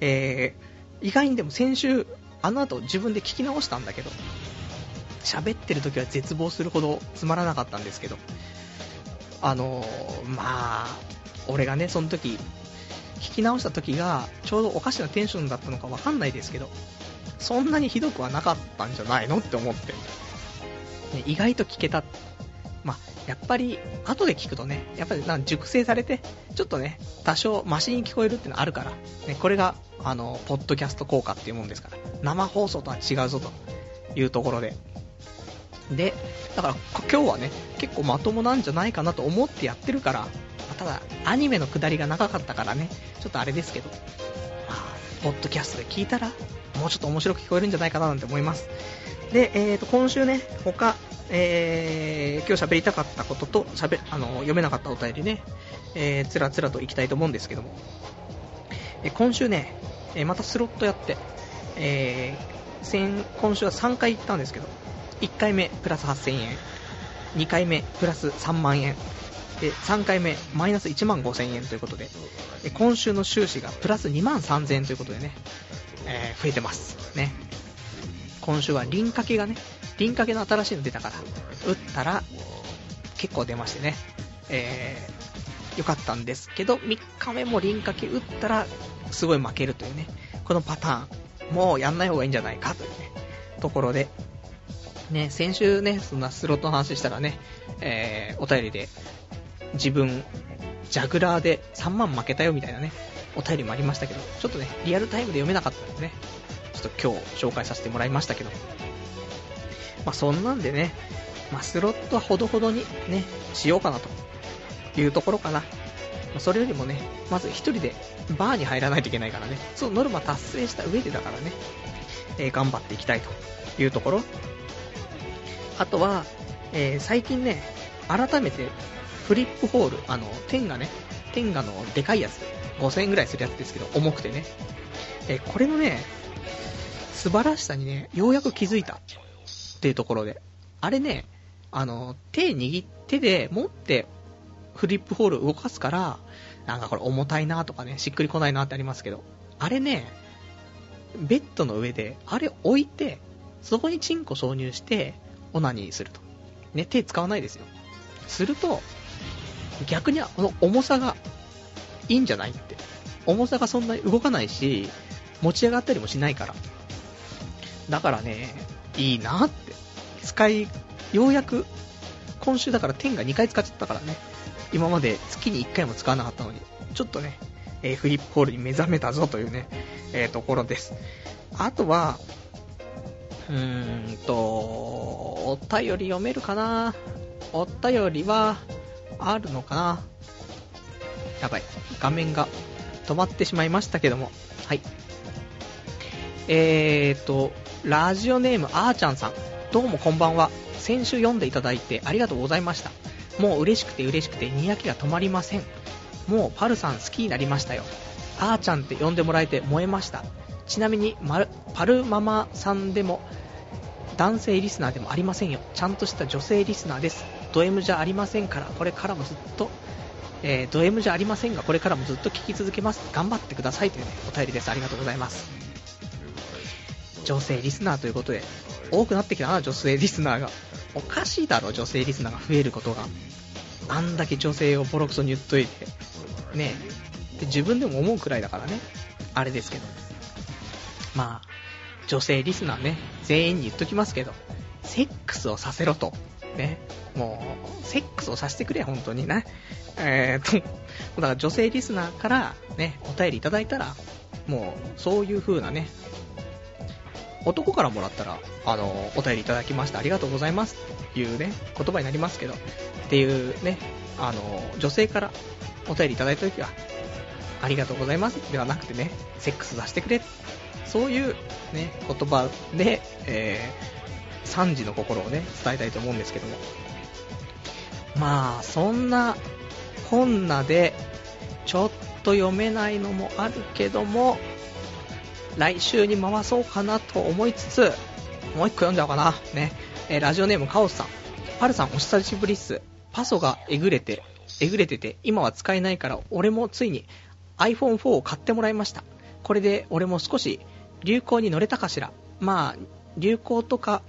えー、意外にでも先週、あの後自分で聞き直したんだけど、喋ってる時は絶望するほどつまらなかったんですけど、あの、まあ、俺がね、その時、聞き直した時が、ちょうどおかしなテンションだったのかわかんないですけど、そんなにひどくはなかったんじゃないのって思って、ね、意外と聞けた。まあ、やっぱり後で聞くとね、やっぱりなん熟成されて、ちょっとね、多少マシに聞こえるってのはあるから、ね、これが、あの、ポッドキャスト効果っていうもんですから、生放送とは違うぞというところで。で、だから今日はね、結構まともなんじゃないかなと思ってやってるから、まただ、アニメの下りが長かったからね、ちょっとあれですけど、まあ、ポッドキャストで聞いたら、もうちょっと面白く聞こえるんじゃないかななんて思います。で、えー、と今週ね、他、えー、今日喋りたかったことと喋あの読めなかったお便りね、えー、つらつらといきたいと思うんですけども、え今週ね、えまたスロットやって、えー、先今週は3回行ったんですけど、1回目プラス8000円、2回目プラス3万円、で3回目マイナス1万5000円ということで、今週の収支がプラス2万3000円ということでね、えー、増えてます。ね。今週は輪掛けがね、輪掛けの新しいの出たから、打ったら結構出ましてね、えー、よかったんですけど、3日目も輪掛け打ったらすごい負けるというね、このパターン、もうやんない方がいいんじゃないかというね、ところで、ね、先週ね、そんなスロットの話したらね、えー、お便りで、自分、ジャグラーで3万負けたよみたいなね、お便りもありましたけど、ちょっとね、リアルタイムで読めなかったんでね、ちょっと今日紹介させてもらいましたけど、まあ、そんなんでね、まあ、スロットはほどほどにね、しようかなというところかな。ま、それよりもね、まず1人でバーに入らないといけないからね、そのノルマ達成した上でだからね、えー、頑張っていきたいというところ。あとは、えー、最近ね、改めてフリップホール、あの、天がね、天がのでかいやつ、5000円ぐらいするやつですけど、重くてね、えー、これのね、素晴らしさにね、ようやく気づいた。っていうところで。あれね、あの、手握ってで持ってフリップホール動かすから、なんかこれ重たいなとかね、しっくりこないなってありますけど、あれね、ベッドの上で、あれ置いて、そこにチンコ挿入して、オナニーすると。ね、手使わないですよ。すると、逆にこの重さがいいんじゃないって。重さがそんなに動かないし、持ち上がったりもしないから。だからね、いいなって。使い、ようやく、今週だから天が2回使っちゃったからね。今まで月に1回も使わなかったのに、ちょっとね、えー、フリップホールに目覚めたぞというね、えー、ところです。あとは、うんと、お便り読めるかな？お便りは、あるのかな？やばい。画面が止まってしまいましたけども。はい。えーと、ラジオネームあーちゃんさん、どうもこんばんは。先週読んでいただいてありがとうございました。もう嬉しくて嬉しくてにやきが止まりません。もうパルさん好きになりましたよ。あーちゃんって呼んでもらえて燃えました。ちなみに、パルママさんでも、男性リスナーでもありませんよ。ちゃんとした女性リスナーです。ド M じゃありませんから、これからもずっと、えー、ド M じゃありませんが、これからもずっと聞き続けます。頑張ってくださいという、ね、お便りです。ありがとうございます。女性リスナーということで、多くなってきたな、女性リスナーが。おかしいだろ、女性リスナーが増えることが。あんだけ女性をボロクソに言っといて。ねで自分でも思うくらいだからね。あれですけど。まあ、女性リスナーね、全員に言っときますけど、セックスをさせろと。ね。もう、セックスをさせてくれ、本当にね。えーと、だから女性リスナーからね、お便りいただいたら、もう、そういう風なね、男からもらったら、あの、お便りいただきました、ありがとうございますっていうね、言葉になりますけど、っていうね、あの、女性からお便りいただいたときは、ありがとうございますではなくてね、セックス出してくれ、そういうね、言葉で、えー、3時の心をね、伝えたいと思うんですけども。まあ、そんな、こんなで、ちょっと読めないのもあるけども、来週に回そうかなと思いつつ、もう一個読んじゃおうかな。ね。えー、ラジオネームカオスさん。パルさんお久しぶりっす。パソがえぐれて、えぐれてて、今は使えないから、俺もついに iPhone4 を買ってもらいました。これで俺も少し流行に乗れたかしら。まあ、流行とか、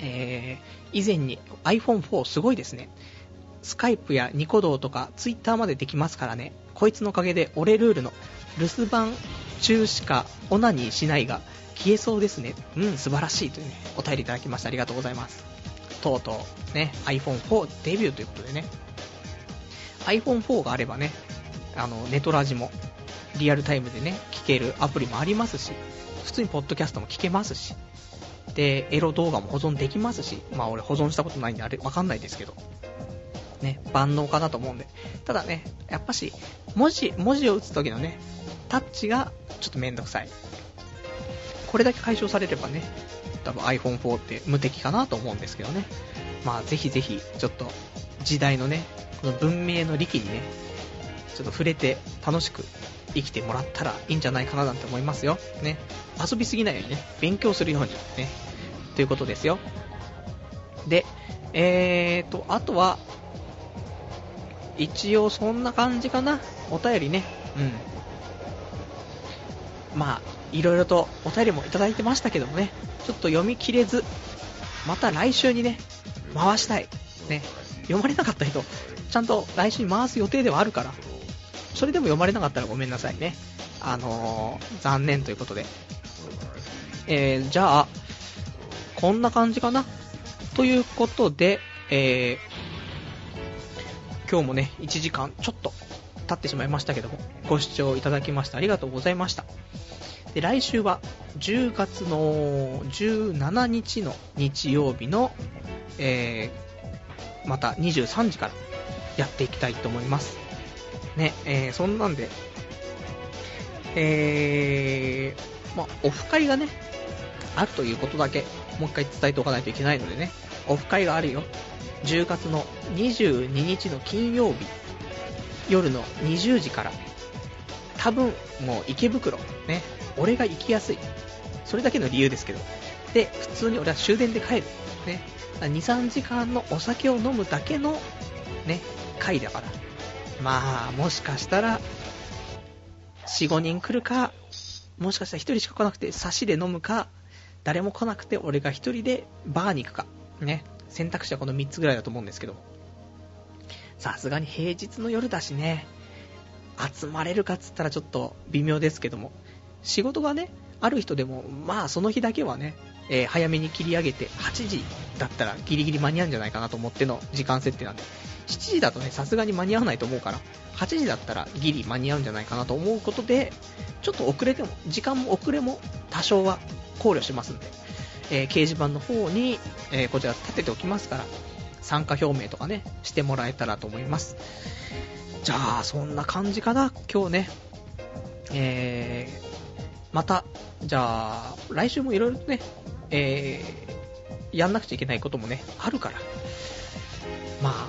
えー、以前に iPhone4 すごいですね。スカイプやニコ動とかツイッターまでできますからね。こいつのおかげで俺ルールの留守番中しかオナニーしないが消えそうですね。うん、素晴らしいというね、お便りいただきました。ありがとうございます。とうとうね、iPhone4 デビューということでね、iPhone4 があればね、あの、ネトラジもリアルタイムでね、聞けるアプリもありますし、普通にポッドキャストも聞けますし、で、エロ動画も保存できますし、まあ俺保存したことないんであれわかんないですけど、ね、万能かなと思うんで。ただね、やっぱし、文字、文字を打つ時のね、タッチがちょっとめんどくさい。これだけ解消されればね、多分 iPhone4 って無敵かなと思うんですけどね。まあぜひぜひ、ちょっと時代のね、この文明の利器にね、ちょっと触れて楽しく生きてもらったらいいんじゃないかななんて思いますよ。ね。遊びすぎないようにね、勉強するようにね、ということですよ。で、えーと、あとは、一応そんな感じかな。お便りね。うん。まあ、いろいろとお便りもいただいてましたけどもね、ちょっと読み切れず、また来週にね、回したい。ね。読まれなかった人、ちゃんと来週に回す予定ではあるから、それでも読まれなかったらごめんなさいね。あのー、残念ということで。えー、じゃあ、こんな感じかな。ということで、えー、今日もね、1時間ちょっと経ってしまいましたけども、ご視聴いただきましてありがとうございました。で、来週は10月の17日の日曜日の、えー、また23時からやっていきたいと思います。ね、えー、そんなんで、えー、まあ、オフ会がね、あるということだけ、もう一回伝えておかないといけないのでね、オフ会があるよ。10月の22日の金曜日、夜の20時から、多分、もう池袋、ね、俺が行きやすい。それだけの理由ですけど。で、普通に俺は終電で帰る。ね。2、3時間のお酒を飲むだけの、ね、会だから。まあ、もしかしたら、4、5人来るか、もしかしたら1人しか来なくて、差しで飲むか、誰も来なくて俺が1人でバーに行くか。ね。選択肢はこの3つぐらいだと思うんですけど。さすがに平日の夜だしね、集まれるかっつったらちょっと微妙ですけども、仕事がね、ある人でも、まあその日だけはね、えー、早めに切り上げて、8時だったらギリギリ間に合うんじゃないかなと思っての時間設定なんで、7時だとね、さすがに間に合わないと思うから、8時だったらギリ間に合うんじゃないかなと思うことで、ちょっと遅れても、時間も遅れも多少は考慮しますんで、えー、掲示板の方に、えー、こちら立てておきますから、参加表明とかね、してもらえたらと思います。じゃあ、そんな感じかな、今日ね。えー、また、じゃあ、来週もいろいろとね、えー、やんなくちゃいけないこともね、あるから、まあ、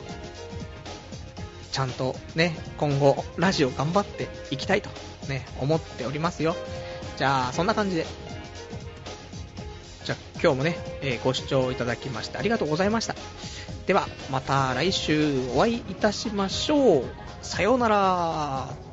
ちゃんとね、今後、ラジオ頑張っていきたいとね、思っておりますよ。じゃあ、そんな感じで。じゃあ、今日もね、えー、ご視聴いただきましてありがとうございました。では、また来週お会いいたしましょう。さようなら。